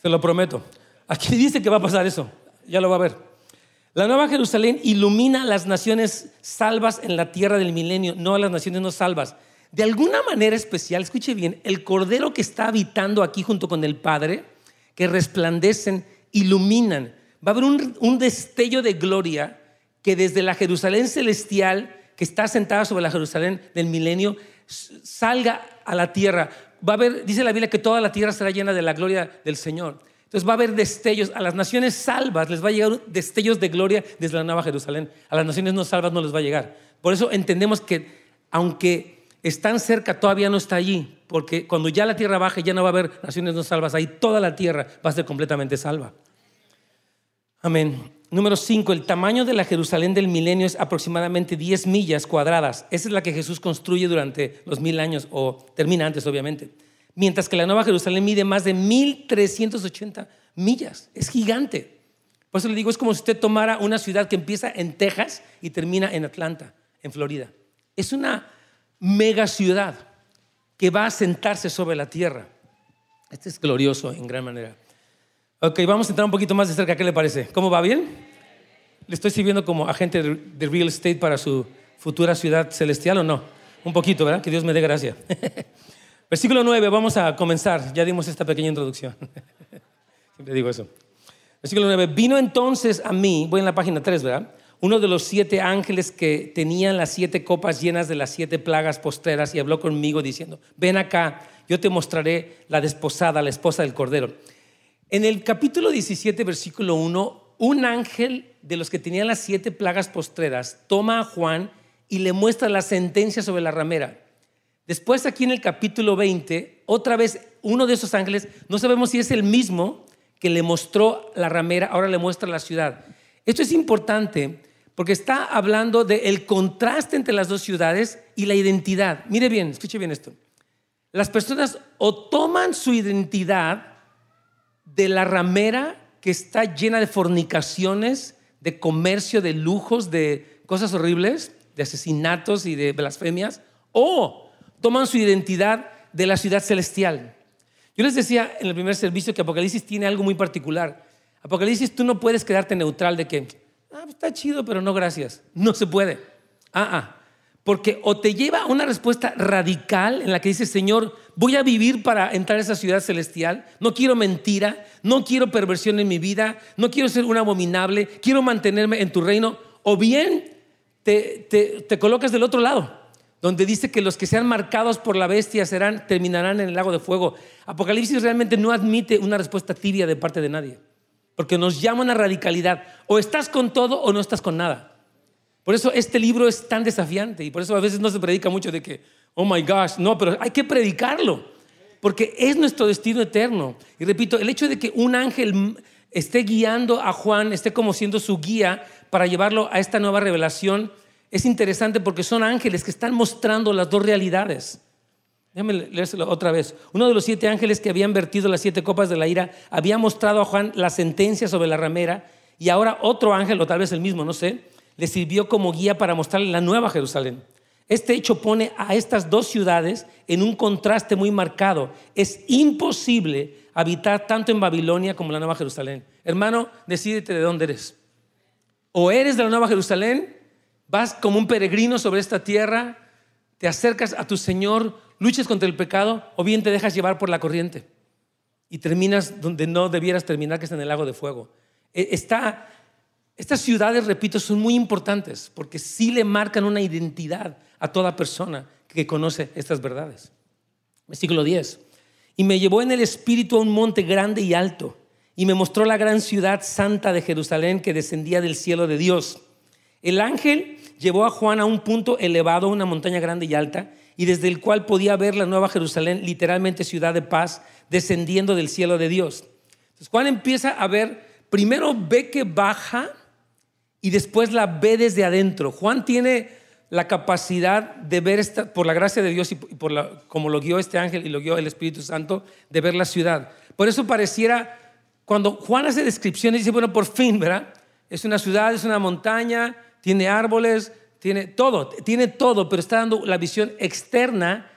Se lo prometo. Aquí dice que va a pasar eso ya lo va a ver. La Nueva Jerusalén ilumina las naciones salvas en la tierra del milenio, no a las naciones no salvas. De alguna manera especial, escuche bien, el Cordero que está habitando aquí junto con el Padre, que resplandecen, iluminan. Va a haber un, un destello de gloria que desde la Jerusalén celestial, que está sentada sobre la Jerusalén del milenio, salga a la tierra. Va a haber, dice la Biblia, que toda la tierra será llena de la gloria del Señor. Entonces va a haber destellos, a las naciones salvas les va a llegar destellos de gloria desde la Nueva Jerusalén. A las naciones no salvas no les va a llegar. Por eso entendemos que aunque están cerca, todavía no está allí. Porque cuando ya la tierra baje, ya no va a haber naciones no salvas. Ahí toda la tierra va a ser completamente salva. Amén. Número 5, el tamaño de la Jerusalén del milenio es aproximadamente 10 millas cuadradas. Esa es la que Jesús construye durante los mil años, o termina antes, obviamente mientras que la Nueva Jerusalén mide más de 1380 millas. Es gigante. Por eso le digo, es como si usted tomara una ciudad que empieza en Texas y termina en Atlanta, en Florida. Es una mega ciudad que va a sentarse sobre la tierra. Este es glorioso en gran manera. Ok, vamos a entrar un poquito más de cerca. ¿Qué le parece? ¿Cómo va bien? ¿Le estoy sirviendo como agente de real estate para su futura ciudad celestial o no? Un poquito, ¿verdad? Que Dios me dé gracia. Versículo 9, vamos a comenzar. Ya dimos esta pequeña introducción. Siempre digo eso. Versículo 9, vino entonces a mí, voy en la página 3, ¿verdad? Uno de los siete ángeles que tenían las siete copas llenas de las siete plagas postreras y habló conmigo diciendo, ven acá, yo te mostraré la desposada, la esposa del Cordero. En el capítulo 17, versículo 1, un ángel de los que tenían las siete plagas postreras toma a Juan y le muestra la sentencia sobre la ramera. Después aquí en el capítulo 20, otra vez uno de esos ángeles, no sabemos si es el mismo que le mostró la ramera, ahora le muestra la ciudad. Esto es importante porque está hablando del contraste entre las dos ciudades y la identidad. Mire bien, escuche bien esto. Las personas o toman su identidad de la ramera que está llena de fornicaciones, de comercio, de lujos, de cosas horribles, de asesinatos y de blasfemias, o toman su identidad de la ciudad celestial. Yo les decía en el primer servicio que Apocalipsis tiene algo muy particular. Apocalipsis tú no puedes quedarte neutral de que, ah, está chido, pero no gracias. No se puede. Ah, ah. Porque o te lleva a una respuesta radical en la que dices, Señor, voy a vivir para entrar a esa ciudad celestial, no quiero mentira, no quiero perversión en mi vida, no quiero ser un abominable, quiero mantenerme en tu reino, o bien te, te, te colocas del otro lado donde dice que los que sean marcados por la bestia serán, terminarán en el lago de fuego. Apocalipsis realmente no admite una respuesta tibia de parte de nadie, porque nos llama a radicalidad. O estás con todo o no estás con nada. Por eso este libro es tan desafiante y por eso a veces no se predica mucho de que, oh my gosh, no, pero hay que predicarlo, porque es nuestro destino eterno. Y repito, el hecho de que un ángel esté guiando a Juan, esté como siendo su guía para llevarlo a esta nueva revelación, es interesante porque son ángeles que están mostrando las dos realidades. Déjame leérselo otra vez. Uno de los siete ángeles que habían vertido las siete copas de la ira había mostrado a Juan la sentencia sobre la ramera y ahora otro ángel, o tal vez el mismo, no sé, le sirvió como guía para mostrarle la nueva Jerusalén. Este hecho pone a estas dos ciudades en un contraste muy marcado. Es imposible habitar tanto en Babilonia como en la Nueva Jerusalén. Hermano, decídete de dónde eres. O eres de la Nueva Jerusalén, vas como un peregrino sobre esta tierra, te acercas a tu Señor, luchas contra el pecado, o bien te dejas llevar por la corriente y terminas donde no debieras terminar, que es en el lago de fuego. E, está, estas ciudades, repito, son muy importantes porque sí le marcan una identidad a toda persona que conoce estas verdades. Versículo 10. Y me llevó en el espíritu a un monte grande y alto, y me mostró la gran ciudad santa de Jerusalén que descendía del cielo de Dios. El ángel llevó a Juan a un punto elevado, una montaña grande y alta, y desde el cual podía ver la nueva Jerusalén, literalmente ciudad de paz, descendiendo del cielo de Dios. Entonces Juan empieza a ver, primero ve que baja y después la ve desde adentro. Juan tiene la capacidad de ver, esta, por la gracia de Dios y por la, como lo guió este ángel y lo guió el Espíritu Santo, de ver la ciudad. Por eso pareciera, cuando Juan hace descripciones, dice, bueno, por fin, ¿verdad? Es una ciudad, es una montaña, tiene árboles, tiene todo, tiene todo, pero está dando la visión externa,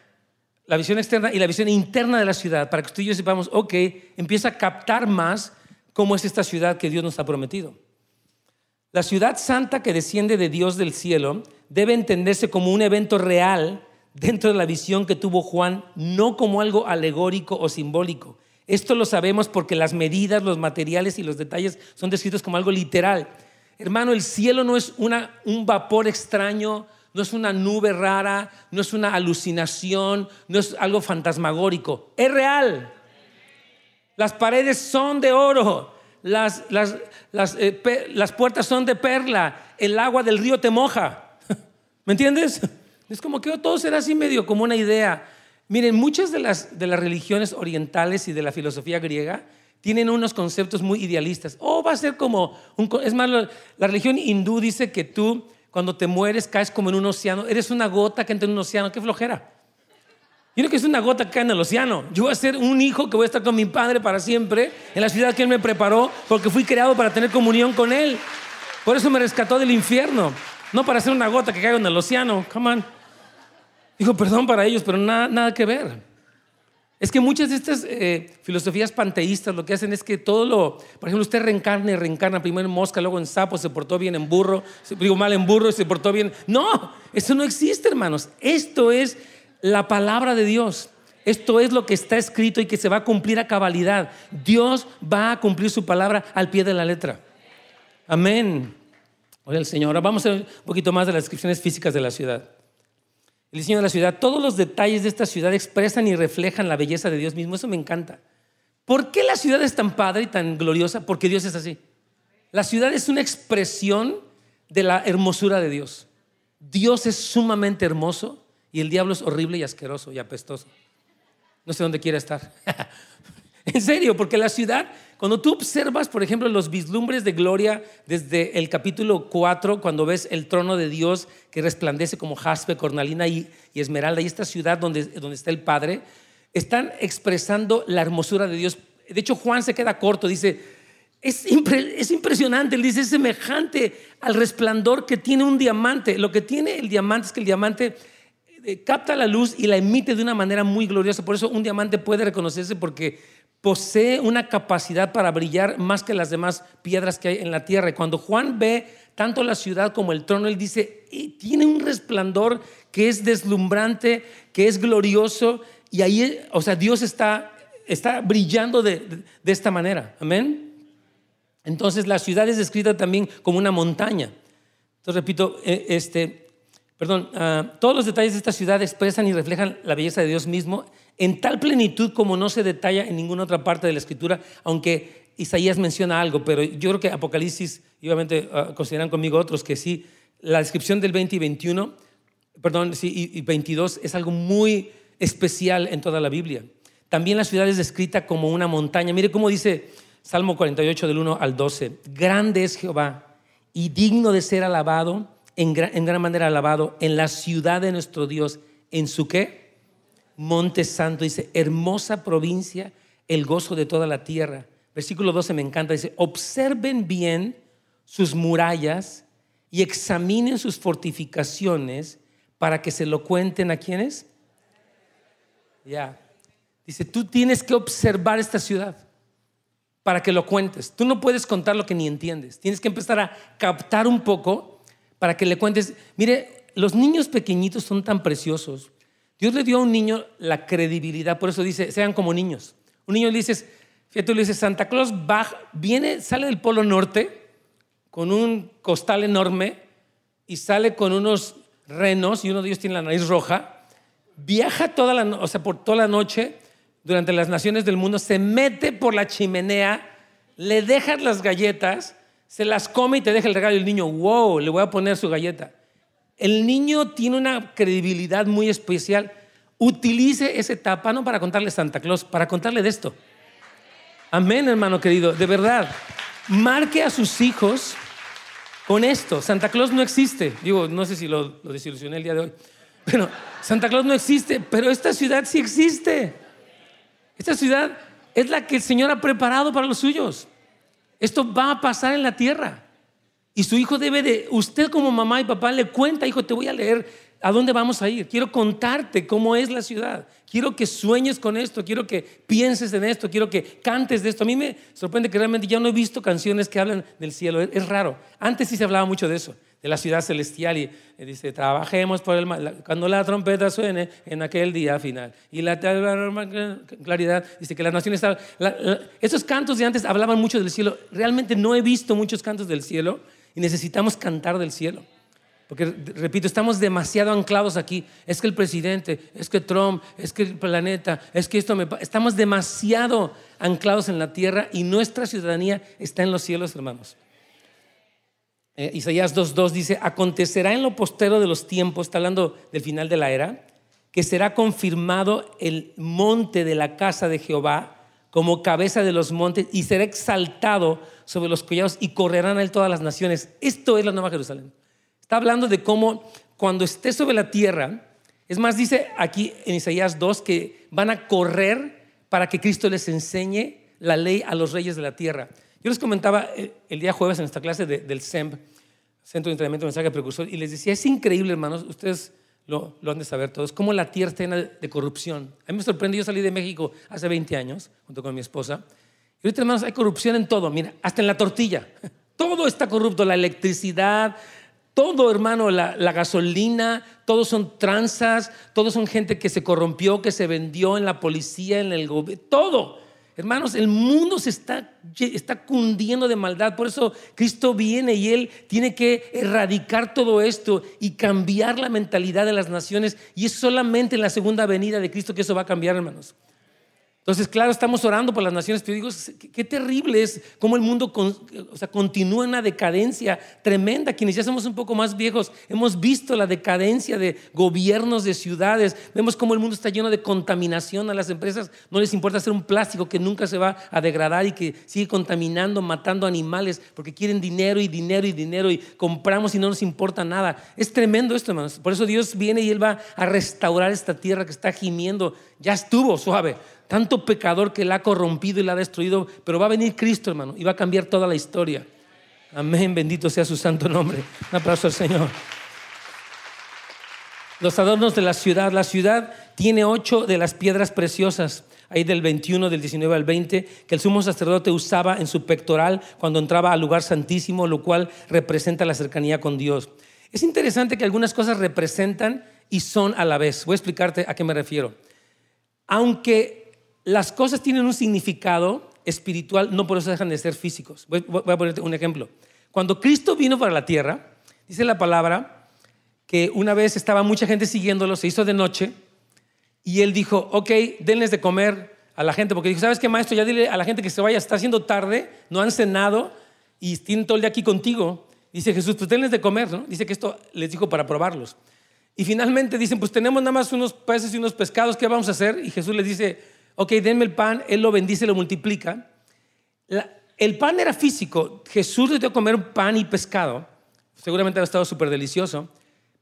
la visión externa y la visión interna de la ciudad, para que usted y yo sepamos, ok, empieza a captar más cómo es esta ciudad que Dios nos ha prometido. La ciudad santa que desciende de Dios del cielo debe entenderse como un evento real dentro de la visión que tuvo Juan, no como algo alegórico o simbólico. Esto lo sabemos porque las medidas, los materiales y los detalles son descritos como algo literal. Hermano, el cielo no es una, un vapor extraño, no es una nube rara, no es una alucinación, no es algo fantasmagórico. Es real. Las paredes son de oro, las, las, eh, las, puertas son de perla, el agua del río te moja. ¿Me entiendes? Es como que todo será así medio como una idea. Miren, muchas de las, de las religiones orientales y de la filosofía griega tienen unos conceptos muy idealistas. Oh, va a ser como, es más, la, religión hindú dice que tú cuando te mueres caes como en un océano, eres una gota que entra en un océano, qué flojera. Yo no que es una gota que cae en el océano. Yo voy a ser un hijo que voy a estar con mi padre para siempre en la ciudad que él me preparó porque fui creado para tener comunión con él. Por eso me rescató del infierno. No para ser una gota que caiga en el océano. Come on. Digo, perdón para ellos, pero nada, nada que ver. Es que muchas de estas eh, filosofías panteístas lo que hacen es que todo lo, por ejemplo, usted reencarna y reencarna primero en mosca, luego en sapo, se portó bien en burro, digo mal en burro y se portó bien. No, eso no existe, hermanos. Esto es la palabra de Dios. Esto es lo que está escrito y que se va a cumplir a cabalidad. Dios va a cumplir su palabra al pie de la letra. Amén. Oye el Señor. Ahora vamos a ver un poquito más de las descripciones físicas de la ciudad. El diseño de la ciudad. Todos los detalles de esta ciudad expresan y reflejan la belleza de Dios mismo. Eso me encanta. ¿Por qué la ciudad es tan padre y tan gloriosa? Porque Dios es así. La ciudad es una expresión de la hermosura de Dios. Dios es sumamente hermoso y el diablo es horrible y asqueroso y apestoso. No sé dónde quiere estar. en serio, porque la ciudad, cuando tú observas, por ejemplo, los vislumbres de gloria desde el capítulo 4, cuando ves el trono de Dios que resplandece como jaspe, cornalina y, esmeralda, y esta ciudad donde, donde está el Padre, están expresando la hermosura de Dios. De hecho, Juan se queda corto, dice, es, es, impresionante, él dice, es semejante al resplandor que tiene un diamante. Lo que tiene el diamante es que el diamante eh, capta la luz y la emite de una manera muy gloriosa. Por eso un diamante puede reconocerse porque posee una capacidad para brillar más que las demás piedras que hay en la tierra. Y cuando Juan ve tanto la ciudad como el trono, él dice, tiene un resplandor que es deslumbrante, que es glorioso, y ahí, o sea, Dios está, está brillando de, de esta manera. Amén. Entonces la ciudad es descrita también como una montaña. Entonces, repito, eh, este, perdón, ah, todos los detalles de esta ciudad expresan y reflejan la belleza de Dios mismo en tal plenitud como no se detalla en ninguna otra parte de la escritura, aunque Isaías menciona algo, pero yo creo que Apocalipsis, y obviamente uh, consideran conmigo otros que sí, la descripción del 20 y 21, perdón, sí, y 22 es algo muy especial en toda la Biblia. También la ciudad es descrita como una montaña. Mire cómo dice Salmo 48 del 1 al 12. Grande es Jehová y digno de ser alabado, en gran, manera alabado, en la ciudad de nuestro Dios. ¿En su qué? Monte Santo. Dice, hermosa provincia, el gozo de toda la tierra. Versículo 12 me encanta. Dice, observen bien sus murallas y examinen sus fortificaciones para que se lo cuenten a quienes. Ya. Dice, tú tienes que observar esta ciudad para que lo cuentes. Tú no puedes contar lo que ni entiendes. Tienes que empezar a captar un poco para que le cuentes. Mire, los niños pequeñitos son tan preciosos. Dios le dio a un niño la credibilidad, por eso dice, sean como niños. Un niño le dices, fíjate, le dices, Santa Claus viene, sale del Polo Norte con un costal enorme y sale con unos renos y uno de ellos tiene la nariz roja, viaja toda la, o sea, por toda la noche durante las naciones del mundo, se mete por la chimenea, le dejas las galletas, se las come y te deja el regalo y el niño, wow, le voy a poner su galleta. El niño tiene una credibilidad muy especial. Utilice esa etapa no para contarle Santa Claus, para contarle de esto. Amén, hermano querido, de verdad. Marque a sus hijos con esto. Santa Claus no existe. Digo, no sé si lo, lo desilusioné el día de hoy. Pero Santa Claus no existe, pero esta ciudad sí existe. Esta ciudad es la que el Señor ha preparado para los suyos. Esto va a pasar en la tierra. Y su hijo debe de, usted como mamá y papá le cuenta, hijo, te voy a leer a dónde vamos a ir. Quiero contarte cómo es la ciudad. Quiero que sueñes con esto, quiero que pienses en esto, quiero que cantes de esto. A mí me sorprende que realmente ya no he visto canciones que hablan del cielo. Es raro. Antes sí se hablaba mucho de eso de la ciudad celestial y dice, trabajemos por el cuando la trompeta suene en aquel día final. Y la claridad dice que las naciones esos cantos de antes hablaban mucho del cielo. Realmente no he visto muchos cantos del cielo y necesitamos cantar del cielo. Porque, repito, estamos demasiado anclados aquí. Es que el presidente, es que Trump, es que el planeta, es que esto me... Estamos demasiado anclados en la tierra y nuestra ciudadanía está en los cielos, hermanos. Eh, Isaías 2.2 dice, acontecerá en lo postero de los tiempos, está hablando del final de la era, que será confirmado el monte de la casa de Jehová como cabeza de los montes y será exaltado sobre los collados y correrán a él todas las naciones. Esto es la Nueva Jerusalén. Está hablando de cómo cuando esté sobre la tierra, es más, dice aquí en Isaías 2 que van a correr para que Cristo les enseñe la ley a los reyes de la tierra. Yo les comentaba eh, el día jueves en nuestra clase del SEMP, Centro de Entrenamiento de Mensaje Precursor, y les decía, es increíble, hermanos, ustedes lo, han de saber todos, cómo la tierra está llena de corrupción. A mí me sorprendió, yo salí de México hace 20 años, junto con mi esposa, y ahorita, hermanos, hay corrupción en todo, mira, hasta en la tortilla. Todo está corrupto, la electricidad, todo, hermano, la, la, gasolina, todos son tranzas, todos son gente que se corrompió, que se vendió en la policía, en el gobierno, todo. Hermanos, el mundo se está, está cundiendo de maldad. Por eso Cristo viene y Él tiene que erradicar todo esto y cambiar la mentalidad de las naciones. Y es solamente en la segunda venida de Cristo que eso va a cambiar, hermanos. Entonces, claro, estamos orando por las naciones, pero digo, qué, terrible es cómo el mundo o sea, continúa en una decadencia tremenda. Quienes ya somos un poco más viejos, hemos visto la decadencia de gobiernos, de ciudades, vemos cómo el mundo está lleno de contaminación. A las empresas no les importa hacer un plástico que nunca se va a degradar y que sigue contaminando, matando animales, porque quieren dinero y dinero y dinero y compramos y no nos importa nada. Es tremendo esto, hermanos. Por eso Dios viene y Él va a restaurar esta tierra que está gimiendo. Ya estuvo suave tanto pecador que la ha corrompido y la ha destruido, pero va a venir Cristo, hermano, y va a cambiar toda la historia. Amén, bendito sea su santo nombre. Un aplauso al Señor. Los adornos de la ciudad. La ciudad tiene ocho de las piedras preciosas, ahí del 21, del 19 al 20, que el sumo sacerdote usaba en su pectoral cuando entraba al lugar santísimo, lo cual representa la cercanía con Dios. Es interesante que algunas cosas representan y son a la vez. Voy a explicarte a qué me refiero. Aunque las cosas tienen un significado espiritual, no por eso dejan de ser físicos. Voy, a ponerte un ejemplo. Cuando Cristo vino para la tierra, dice la palabra que una vez estaba mucha gente siguiéndolo, se hizo de noche, y él dijo, ok, denles de comer a la gente, porque dijo, ¿sabes qué, maestro? Ya dile a la gente que se vaya, está haciendo tarde, no han cenado y tienen todo el día aquí contigo. Dice Jesús, pues denles de comer, ¿no? Dice que esto les dijo para probarlos. Y finalmente dicen, pues tenemos nada más unos peces y unos pescados, ¿qué vamos a hacer? Y Jesús les dice, ok, denme el pan, Él lo bendice, lo multiplica. el pan era físico. Jesús le dio a comer pan y pescado. Seguramente ha estado súper delicioso.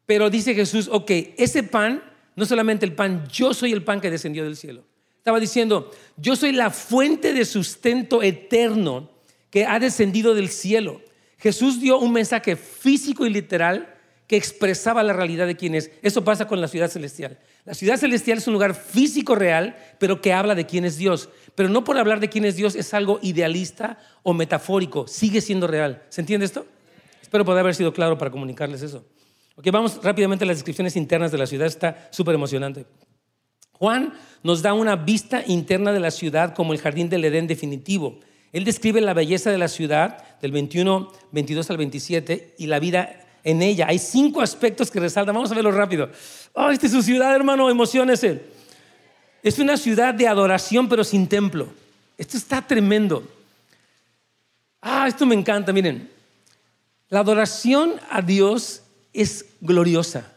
Pero dice Jesús, ok, ese pan, no solamente el pan, yo soy el pan que descendió del cielo. Estaba diciendo, yo soy la fuente de sustento eterno que ha descendido del cielo. Jesús dio un mensaje físico y literal que expresaba la realidad de quién es. Eso pasa con la ciudad celestial. La ciudad celestial es un lugar físico real, pero que habla de quién es Dios. Pero no por hablar de quién es Dios es algo idealista o metafórico, sigue siendo real. ¿Se entiende esto? Espero poder haber sido claro para comunicarles eso. Ok, vamos rápidamente a las descripciones internas de la ciudad, está súper emocionante. Juan nos da una vista interna de la ciudad como el jardín del Edén definitivo. Él describe la belleza de la ciudad del 21, 22 al 27 y la vida en ella. Hay cinco aspectos que resaltan. Vamos a verlo rápido. Oh, esta es su ciudad, hermano, emociones. Es una ciudad de adoración, pero sin templo. Esto está tremendo. Ah, esto me encanta, miren. La adoración a Dios es gloriosa.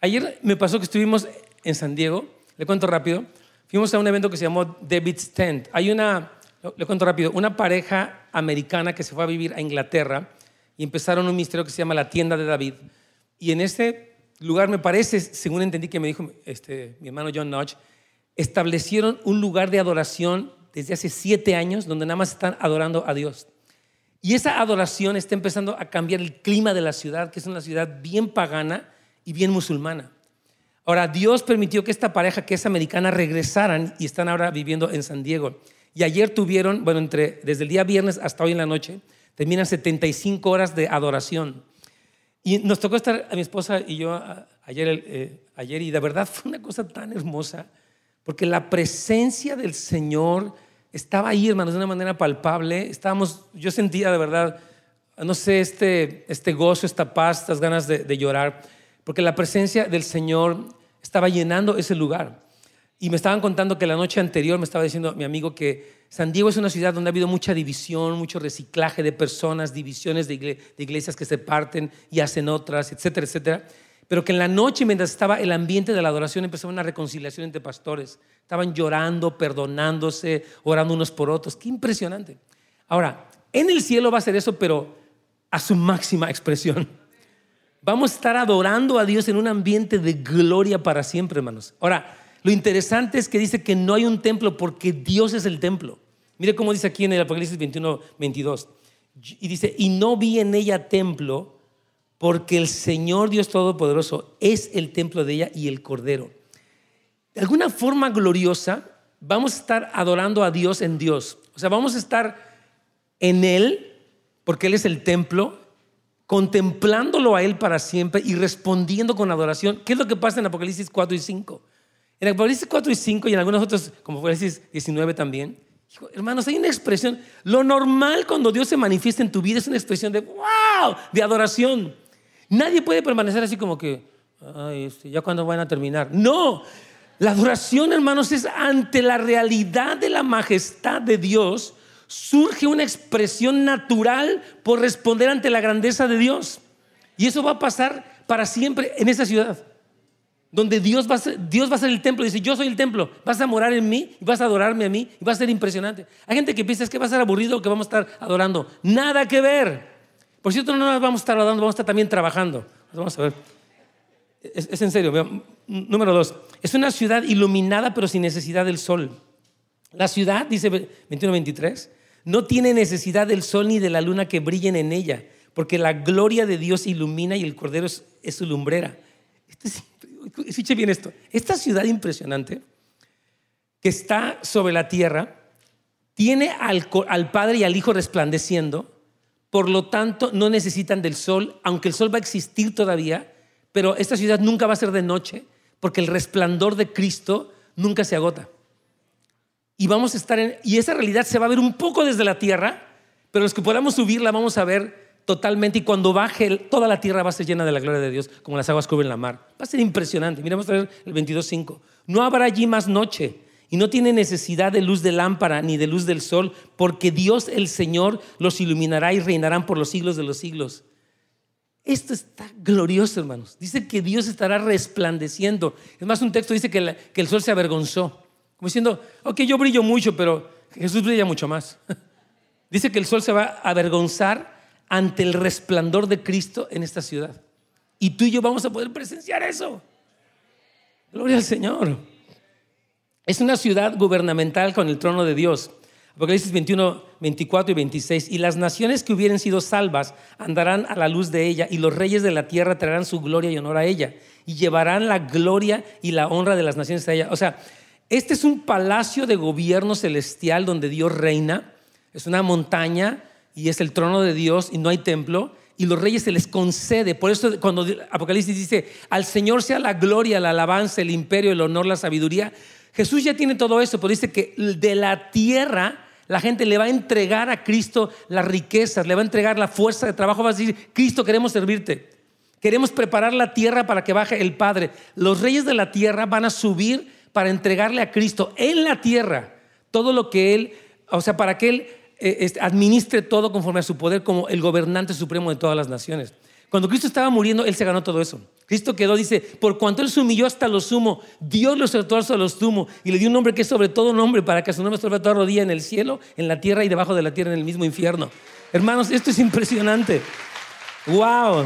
Ayer me pasó que estuvimos en San Diego, le cuento rápido, fuimos a un evento que se llamó David's Tent. Hay una, le cuento rápido, una pareja americana que se fue a vivir a Inglaterra y empezaron un ministerio que se llama La Tienda de David. Y en este lugar, me parece, según entendí que me dijo este, mi hermano John Notch, establecieron un lugar de adoración desde hace siete años donde nada más están adorando a Dios. Y esa adoración está empezando a cambiar el clima de la ciudad, que es una ciudad bien pagana y bien musulmana. Ahora, Dios permitió que esta pareja que es americana regresaran y están ahora viviendo en San Diego. Y ayer tuvieron, bueno, entre, desde el día viernes hasta hoy en la noche, terminan 75 horas de adoración. Y nos tocó estar a mi esposa y yo ayer, eh, ayer y de verdad fue una cosa tan hermosa, porque la presencia del Señor estaba ahí, hermanos, de una manera palpable. Estábamos, yo sentía de verdad, no sé, este, este gozo, esta paz, estas ganas de llorar, porque la presencia del Señor estaba llenando ese lugar. Y me estaban contando que la noche anterior me estaba diciendo mi amigo que San Diego es una ciudad donde ha habido mucha división, mucho reciclaje de personas, divisiones de, igle- de iglesias que se parten y hacen otras, etcétera, etcétera. Pero que en la noche, mientras estaba el ambiente de la adoración, empezó una reconciliación entre pastores. Estaban llorando, perdonándose, orando unos por otros. Qué impresionante. Ahora, en el cielo va a ser eso, pero a su máxima expresión. Vamos a estar adorando a Dios en un ambiente de gloria para siempre, hermanos. Ahora, lo interesante es que dice que no hay un templo porque Dios es el templo. Mire cómo dice aquí en el Apocalipsis 21, 22. Y dice, y no vi en ella templo porque el Señor Dios Todopoderoso es el templo de ella y el Cordero. De alguna forma gloriosa, vamos a estar adorando a Dios en Dios. O sea, vamos a estar en Él, porque Él es el templo, contemplándolo a Él para siempre y respondiendo con adoración. ¿Qué es lo que pasa en Apocalipsis 4 y 5? En Apocalipsis 4 y 5 y en algunos otros, como Apocalipsis 19 también, hermanos, hay una expresión. Lo normal cuando Dios se manifiesta en tu vida es una expresión de wow, de adoración. Nadie puede permanecer así como que, ay, este, ya cuando van a terminar. No, la adoración, hermanos, es ante la realidad de la majestad de Dios, surge una expresión natural por responder ante la grandeza de Dios. Y eso va a pasar para siempre en esa ciudad. Donde Dios va, a ser, el templo. Dice, yo soy el templo. Vas a morar en mí vas a adorarme a mí y va a ser impresionante. Hay gente que piensa es que va a ser aburrido que vamos a estar adorando. Nada que ver. Por cierto, no nos vamos a estar adorando, vamos a estar también trabajando. Vamos a ver. Es, es en serio. Número dos. Es una ciudad iluminada pero sin necesidad del sol. La ciudad, dice 21-23, no tiene necesidad del sol ni de la luna que brillen en ella, porque la gloria de Dios ilumina y el cordero es, es su lumbrera. Este es, escuche bien esto. Esta ciudad impresionante que está sobre la tierra tiene al, Padre y al Hijo resplandeciendo, por lo tanto no necesitan del sol, aunque el sol va a existir todavía, pero esta ciudad nunca va a ser de noche, porque el resplandor de Cristo nunca se agota. Y vamos a estar en, y esa realidad se va a ver un poco desde la tierra, pero los que podamos subir la vamos a ver totalmente y cuando baje toda la tierra va a ser llena de la gloria de Dios, como las aguas cubren la mar. Va a ser impresionante. Miremos el 22.5. No habrá allí más noche y no tiene necesidad de luz de lámpara ni de luz del sol, porque Dios el Señor los iluminará y reinarán por los siglos de los siglos. Esto está glorioso, hermanos. Dice que Dios estará resplandeciendo. Es más, un texto dice que, que el sol se avergonzó. Como diciendo, ok, yo brillo mucho, pero Jesús brilla mucho más. Dice que el sol se va a avergonzar ante el resplandor de Cristo en esta ciudad. Y tú y yo vamos a poder presenciar eso. Gloria al Señor. Es una ciudad gubernamental con el trono de Dios. Apocalipsis 21, 24 y 26. Y las naciones que hubieren sido salvas andarán a la luz de ella, y los reyes de la tierra traerán su gloria y honor a ella, y llevarán la gloria y la honra de las naciones a ella. O sea, este es un palacio de gobierno celestial donde Dios reina. Es una montaña y es el trono de Dios y no hay templo y los reyes se les concede. Por eso cuando Apocalipsis dice, al Señor sea la gloria, la alabanza, el imperio, el honor, la sabiduría, Jesús ya tiene todo eso, pero dice que de la tierra la gente le va a entregar a Cristo las riquezas, le va a entregar la fuerza de trabajo, va a decir, Cristo queremos servirte, queremos preparar la tierra para que baje el Padre. Los reyes de la tierra van a subir para entregarle a Cristo en la tierra todo lo que Él, o sea, para que Él eh, administre todo conforme a su poder como el gobernante supremo de todas las naciones. Cuando Cristo estaba muriendo, Él se ganó todo eso. Cristo quedó, dice, por cuanto Él se humilló hasta lo sumo, Dios lo exaltó hasta lo sumo y le dio un nombre que es sobre todo nombre para que su nombre sobre toda rodilla en el cielo, en la tierra y debajo de la tierra en el mismo infierno. Hermanos, esto es impresionante. ¡Wow!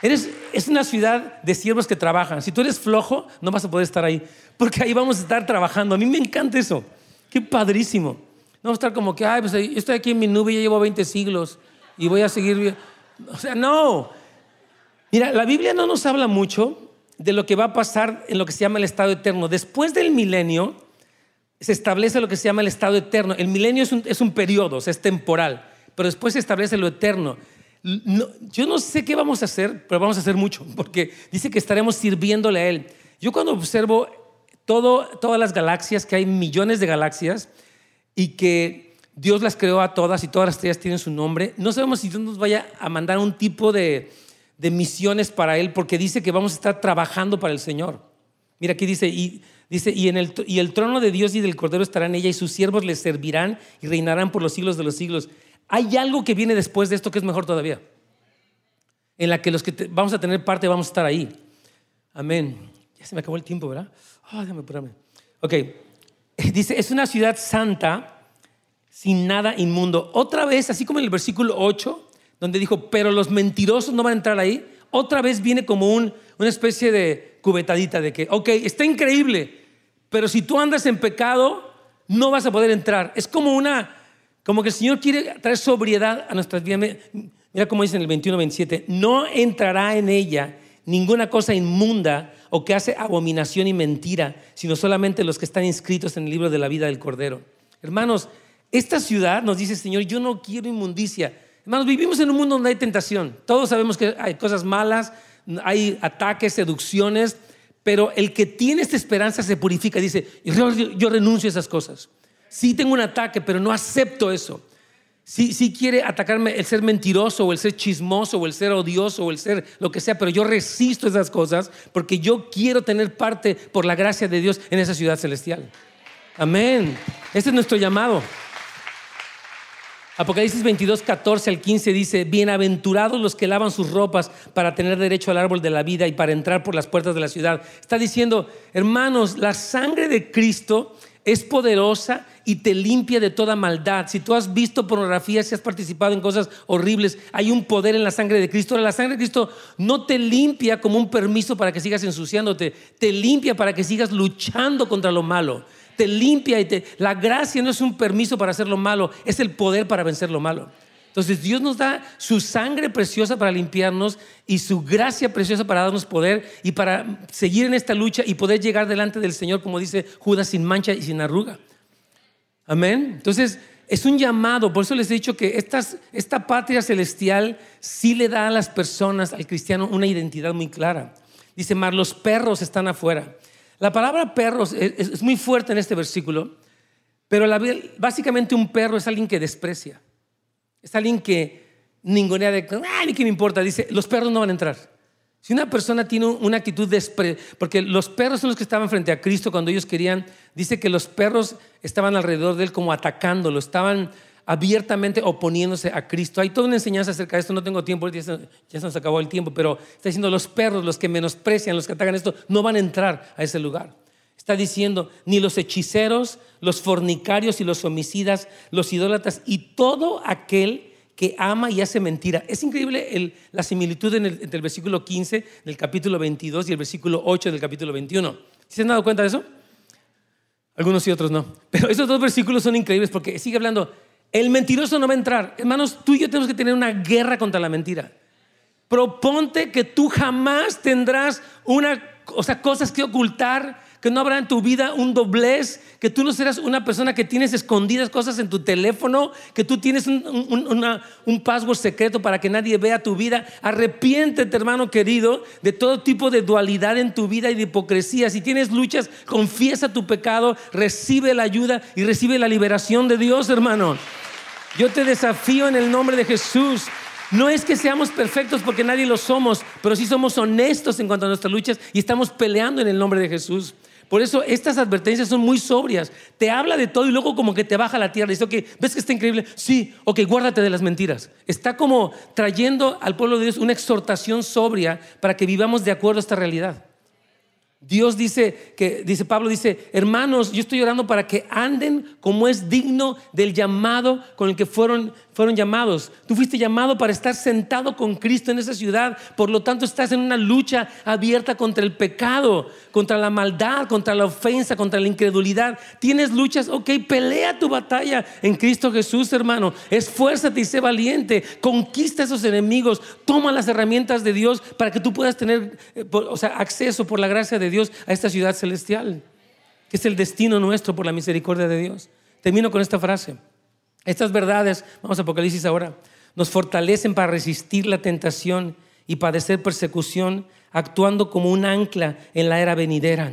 Eres, es una ciudad de siervos que trabajan. Si tú eres flojo, no vas a poder estar ahí, porque ahí vamos a estar trabajando. A mí me encanta eso. Qué padrísimo. No estar como que, ay, pues estoy aquí en mi nube, ya llevo 20 siglos y voy a seguir. O sea, no. Mira, la Biblia no nos habla mucho de lo que va a pasar en lo que se llama el estado eterno. Después del milenio, se establece lo que se llama el estado eterno. El milenio es un, es un periodo, es temporal, pero después se establece lo eterno. yo no sé qué vamos a hacer, pero vamos a hacer mucho, porque dice que estaremos sirviéndole a Él. Yo cuando observo todo, todas las galaxias, que hay millones de galaxias, y que Dios las creó a todas y todas las estrellas tienen su nombre. No sabemos si Dios nos vaya a mandar un tipo de, misiones para Él, porque dice que vamos a estar trabajando para el Señor. Mira aquí dice, y, dice y, el, y el trono de Dios y del Cordero estará en ella, y sus siervos le servirán y reinarán por los siglos de los siglos. Hay algo que viene después de esto que es mejor todavía, en la que los que vamos a tener parte vamos a estar ahí. Amén. Ya se me acabó el tiempo, ¿verdad? Oh, déjame apurarme. Ok, dice, es una ciudad santa sin nada inmundo. Otra vez, así como en el versículo 8, donde dijo, pero los mentirosos no van a entrar ahí, otra vez viene como un, una especie de cubetadita de que, ok, está increíble, pero si tú andas en pecado, no vas a poder entrar. Es como una, como que el Señor quiere traer sobriedad a nuestras vidas. Mira cómo dice en el 21, 27, no entrará en ella ninguna cosa inmunda o que hace abominación y mentira, sino solamente los que están inscritos en el libro de la vida del Cordero. Hermanos, esta ciudad nos dice, Señor, yo no quiero inmundicia. Hermanos, vivimos en un mundo donde hay tentación. Todos sabemos que hay cosas malas, hay ataques, seducciones, pero el que tiene esta esperanza se purifica. Dice, yo, yo renuncio a esas cosas. Sí tengo un ataque, pero no acepto eso si quiere atacarme el ser mentiroso o el ser chismoso o el ser odioso o el ser lo que sea, pero yo resisto esas cosas porque yo quiero tener parte por la gracia de Dios en esa ciudad celestial. Amén. Ese es nuestro llamado. Apocalipsis 22, 14 al 15 dice, bienaventurados los que lavan sus ropas para tener derecho al árbol de la vida y para entrar por las puertas de la ciudad. Está diciendo, hermanos, la sangre de Cristo es poderosa y te limpia de toda maldad. Si tú has visto pornografía, si has participado en cosas horribles, hay un poder en la sangre de Cristo. La sangre de Cristo no te limpia como un permiso para que sigas ensuciándote, te limpia para que sigas luchando contra lo malo. Te limpia y te... La gracia no es un permiso para hacer lo malo, es el poder para vencer lo malo. Entonces Dios nos da su sangre preciosa para limpiarnos y su gracia preciosa para darnos poder y para seguir en esta lucha y poder llegar delante del Señor, como dice Judas, sin mancha y sin arruga. Amén. Entonces es un llamado, por eso les he dicho que esta patria celestial sí le da a las personas, al cristiano, una identidad muy clara. Dice, Mar, los perros están afuera. La palabra perros es, muy fuerte en este versículo, pero básicamente un perro es alguien que desprecia. Es alguien que ningunea de, ay, ¿qué me importa? Dice, los perros no van a entrar. Si una persona tiene una actitud de... Porque los perros son los que estaban frente a Cristo cuando ellos querían... Dice que los perros estaban alrededor de él como atacándolo, estaban abiertamente oponiéndose a Cristo. Hay toda una enseñanza acerca de esto, no tengo tiempo, ya se, ya se nos acabó el tiempo, pero está diciendo los perros, los que menosprecian, los que atacan esto, no van a entrar a ese lugar. Está diciendo, ni los hechiceros, los fornicarios y los homicidas, los idólatras y todo aquel que ama y hace mentira. Es increíble la similitud entre el versículo 15 del capítulo 22 y el versículo 8 del capítulo 21. ¿Se han dado cuenta de eso? Algunos y otros no. Pero esos dos versículos son increíbles porque sigue hablando, el mentiroso no va a entrar. Hermanos, tú y yo tenemos que tener una guerra contra la mentira. Proponte que tú jamás tendrás una, o sea, cosas que ocultar, que no habrá en tu vida un doblez, que tú no serás una persona que tienes escondidas cosas en tu teléfono, que tú tienes un, un, password secreto para que nadie vea tu vida. Arrepiéntete, hermano querido, de todo tipo de dualidad en tu vida y de hipocresía. Si tienes luchas, confiesa tu pecado, recibe la ayuda y recibe la liberación de Dios, hermano. Yo te desafío en el nombre de Jesús. No es que seamos perfectos porque nadie lo somos, pero sí somos honestos en cuanto a nuestras luchas y estamos peleando en el nombre de Jesús. Por eso estas advertencias son muy sobrias. Te habla de todo y luego como que te baja la tierra. Dice, ok, ¿ves que está increíble? Sí, ok, guárdate de las mentiras. Está como trayendo al pueblo de Dios una exhortación sobria para que vivamos de acuerdo a esta realidad. Dios dice que dice Pablo dice, "Hermanos, yo estoy orando para que anden como es digno del llamado con el que fueron fueron llamados. Tú fuiste llamado para estar sentado con Cristo en esa ciudad. Por lo tanto, estás en una lucha abierta contra el pecado, contra la maldad, contra la ofensa, contra la incredulidad. Tienes luchas, ok, pelea tu batalla en Cristo Jesús, hermano. Esfuérzate y sé valiente. Conquista esos enemigos. Toma las herramientas de Dios para que tú puedas tener eh, o sea, acceso por la gracia de Dios a esta ciudad celestial, que es el destino nuestro por la misericordia de Dios. Termino con esta frase. Estas verdades, vamos a Apocalipsis ahora, nos fortalecen para resistir la tentación y padecer persecución, actuando como un ancla en la era venidera.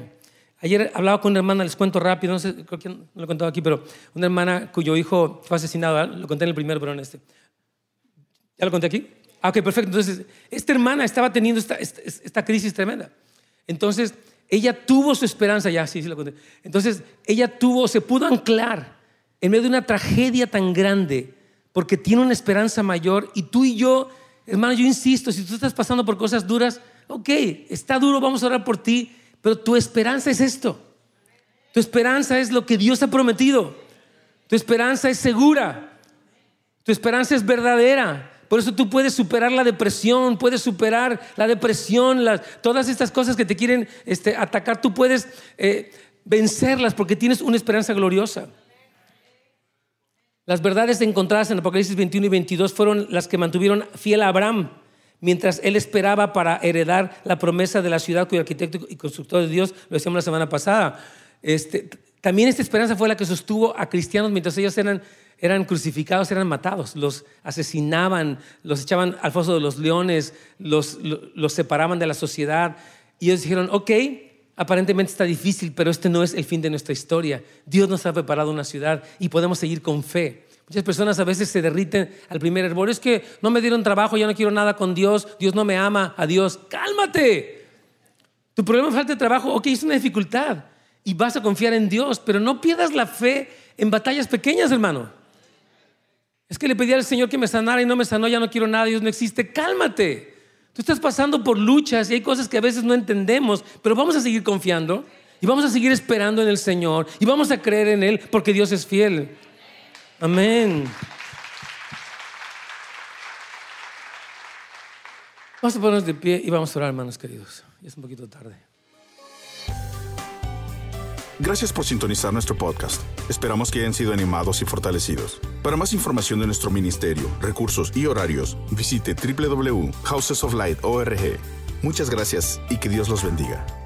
Ayer hablaba con una hermana, les cuento rápido, no sé, creo que no lo he contado aquí, pero una hermana cuyo hijo fue asesinado, ¿eh? lo conté en el primero, pero en este. ¿Ya lo conté aquí? Ah, ok, perfecto. Entonces, esta hermana estaba teniendo esta, esta crisis tremenda. Entonces, ella tuvo su esperanza, ya, sí, sí lo conté. Entonces, ella tuvo, se pudo anclar en medio de una tragedia tan grande, porque tiene una esperanza mayor y tú y yo, hermano, yo insisto, si tú estás pasando por cosas duras, ok, está duro, vamos a orar por ti, pero tu esperanza es esto. Tu esperanza es lo que Dios ha prometido. Tu esperanza es segura. Tu esperanza es verdadera. Por eso tú puedes superar la depresión, puedes superar la depresión, todas estas cosas que te quieren este, atacar, tú puedes eh, vencerlas porque tienes una esperanza gloriosa. Las verdades encontradas en Apocalipsis 21 y 22 fueron las que mantuvieron fiel a Abraham mientras él esperaba para heredar la promesa de la ciudad cuyo arquitecto y constructor de Dios, lo decíamos la semana pasada. Este, también esta esperanza fue la que sostuvo a cristianos mientras ellos eran, eran crucificados, eran matados, los asesinaban, los echaban al foso de los leones, los, los separaban de la sociedad. Y ellos dijeron, ok, Aparentemente está difícil, pero este no es el fin de nuestra historia. Dios nos ha preparado una ciudad y podemos seguir con fe. Muchas personas a veces se derriten al primer hervor. Es que no me dieron trabajo, ya no quiero nada con Dios, Dios no me ama, adiós. Cálmate. Tu problema es falta de trabajo, ok, es una dificultad y vas a confiar en Dios, pero no pierdas la fe en batallas pequeñas, hermano. Es que le pedí al Señor que me sanara y no me sanó, ya no quiero nada, Dios no existe. Cálmate. Tú estás pasando por luchas y hay cosas que a veces no entendemos, pero vamos a seguir confiando y vamos a seguir esperando en el Señor y vamos a creer en Él porque Dios es fiel. Amén. Vamos a ponernos de pie y vamos a orar, hermanos queridos. Ya es un poquito tarde. Gracias por sintonizar nuestro podcast. Esperamos que hayan sido animados y fortalecidos. Para más información de nuestro ministerio, recursos y horarios, visite www.housesoflight.org. Muchas gracias y que Dios los bendiga.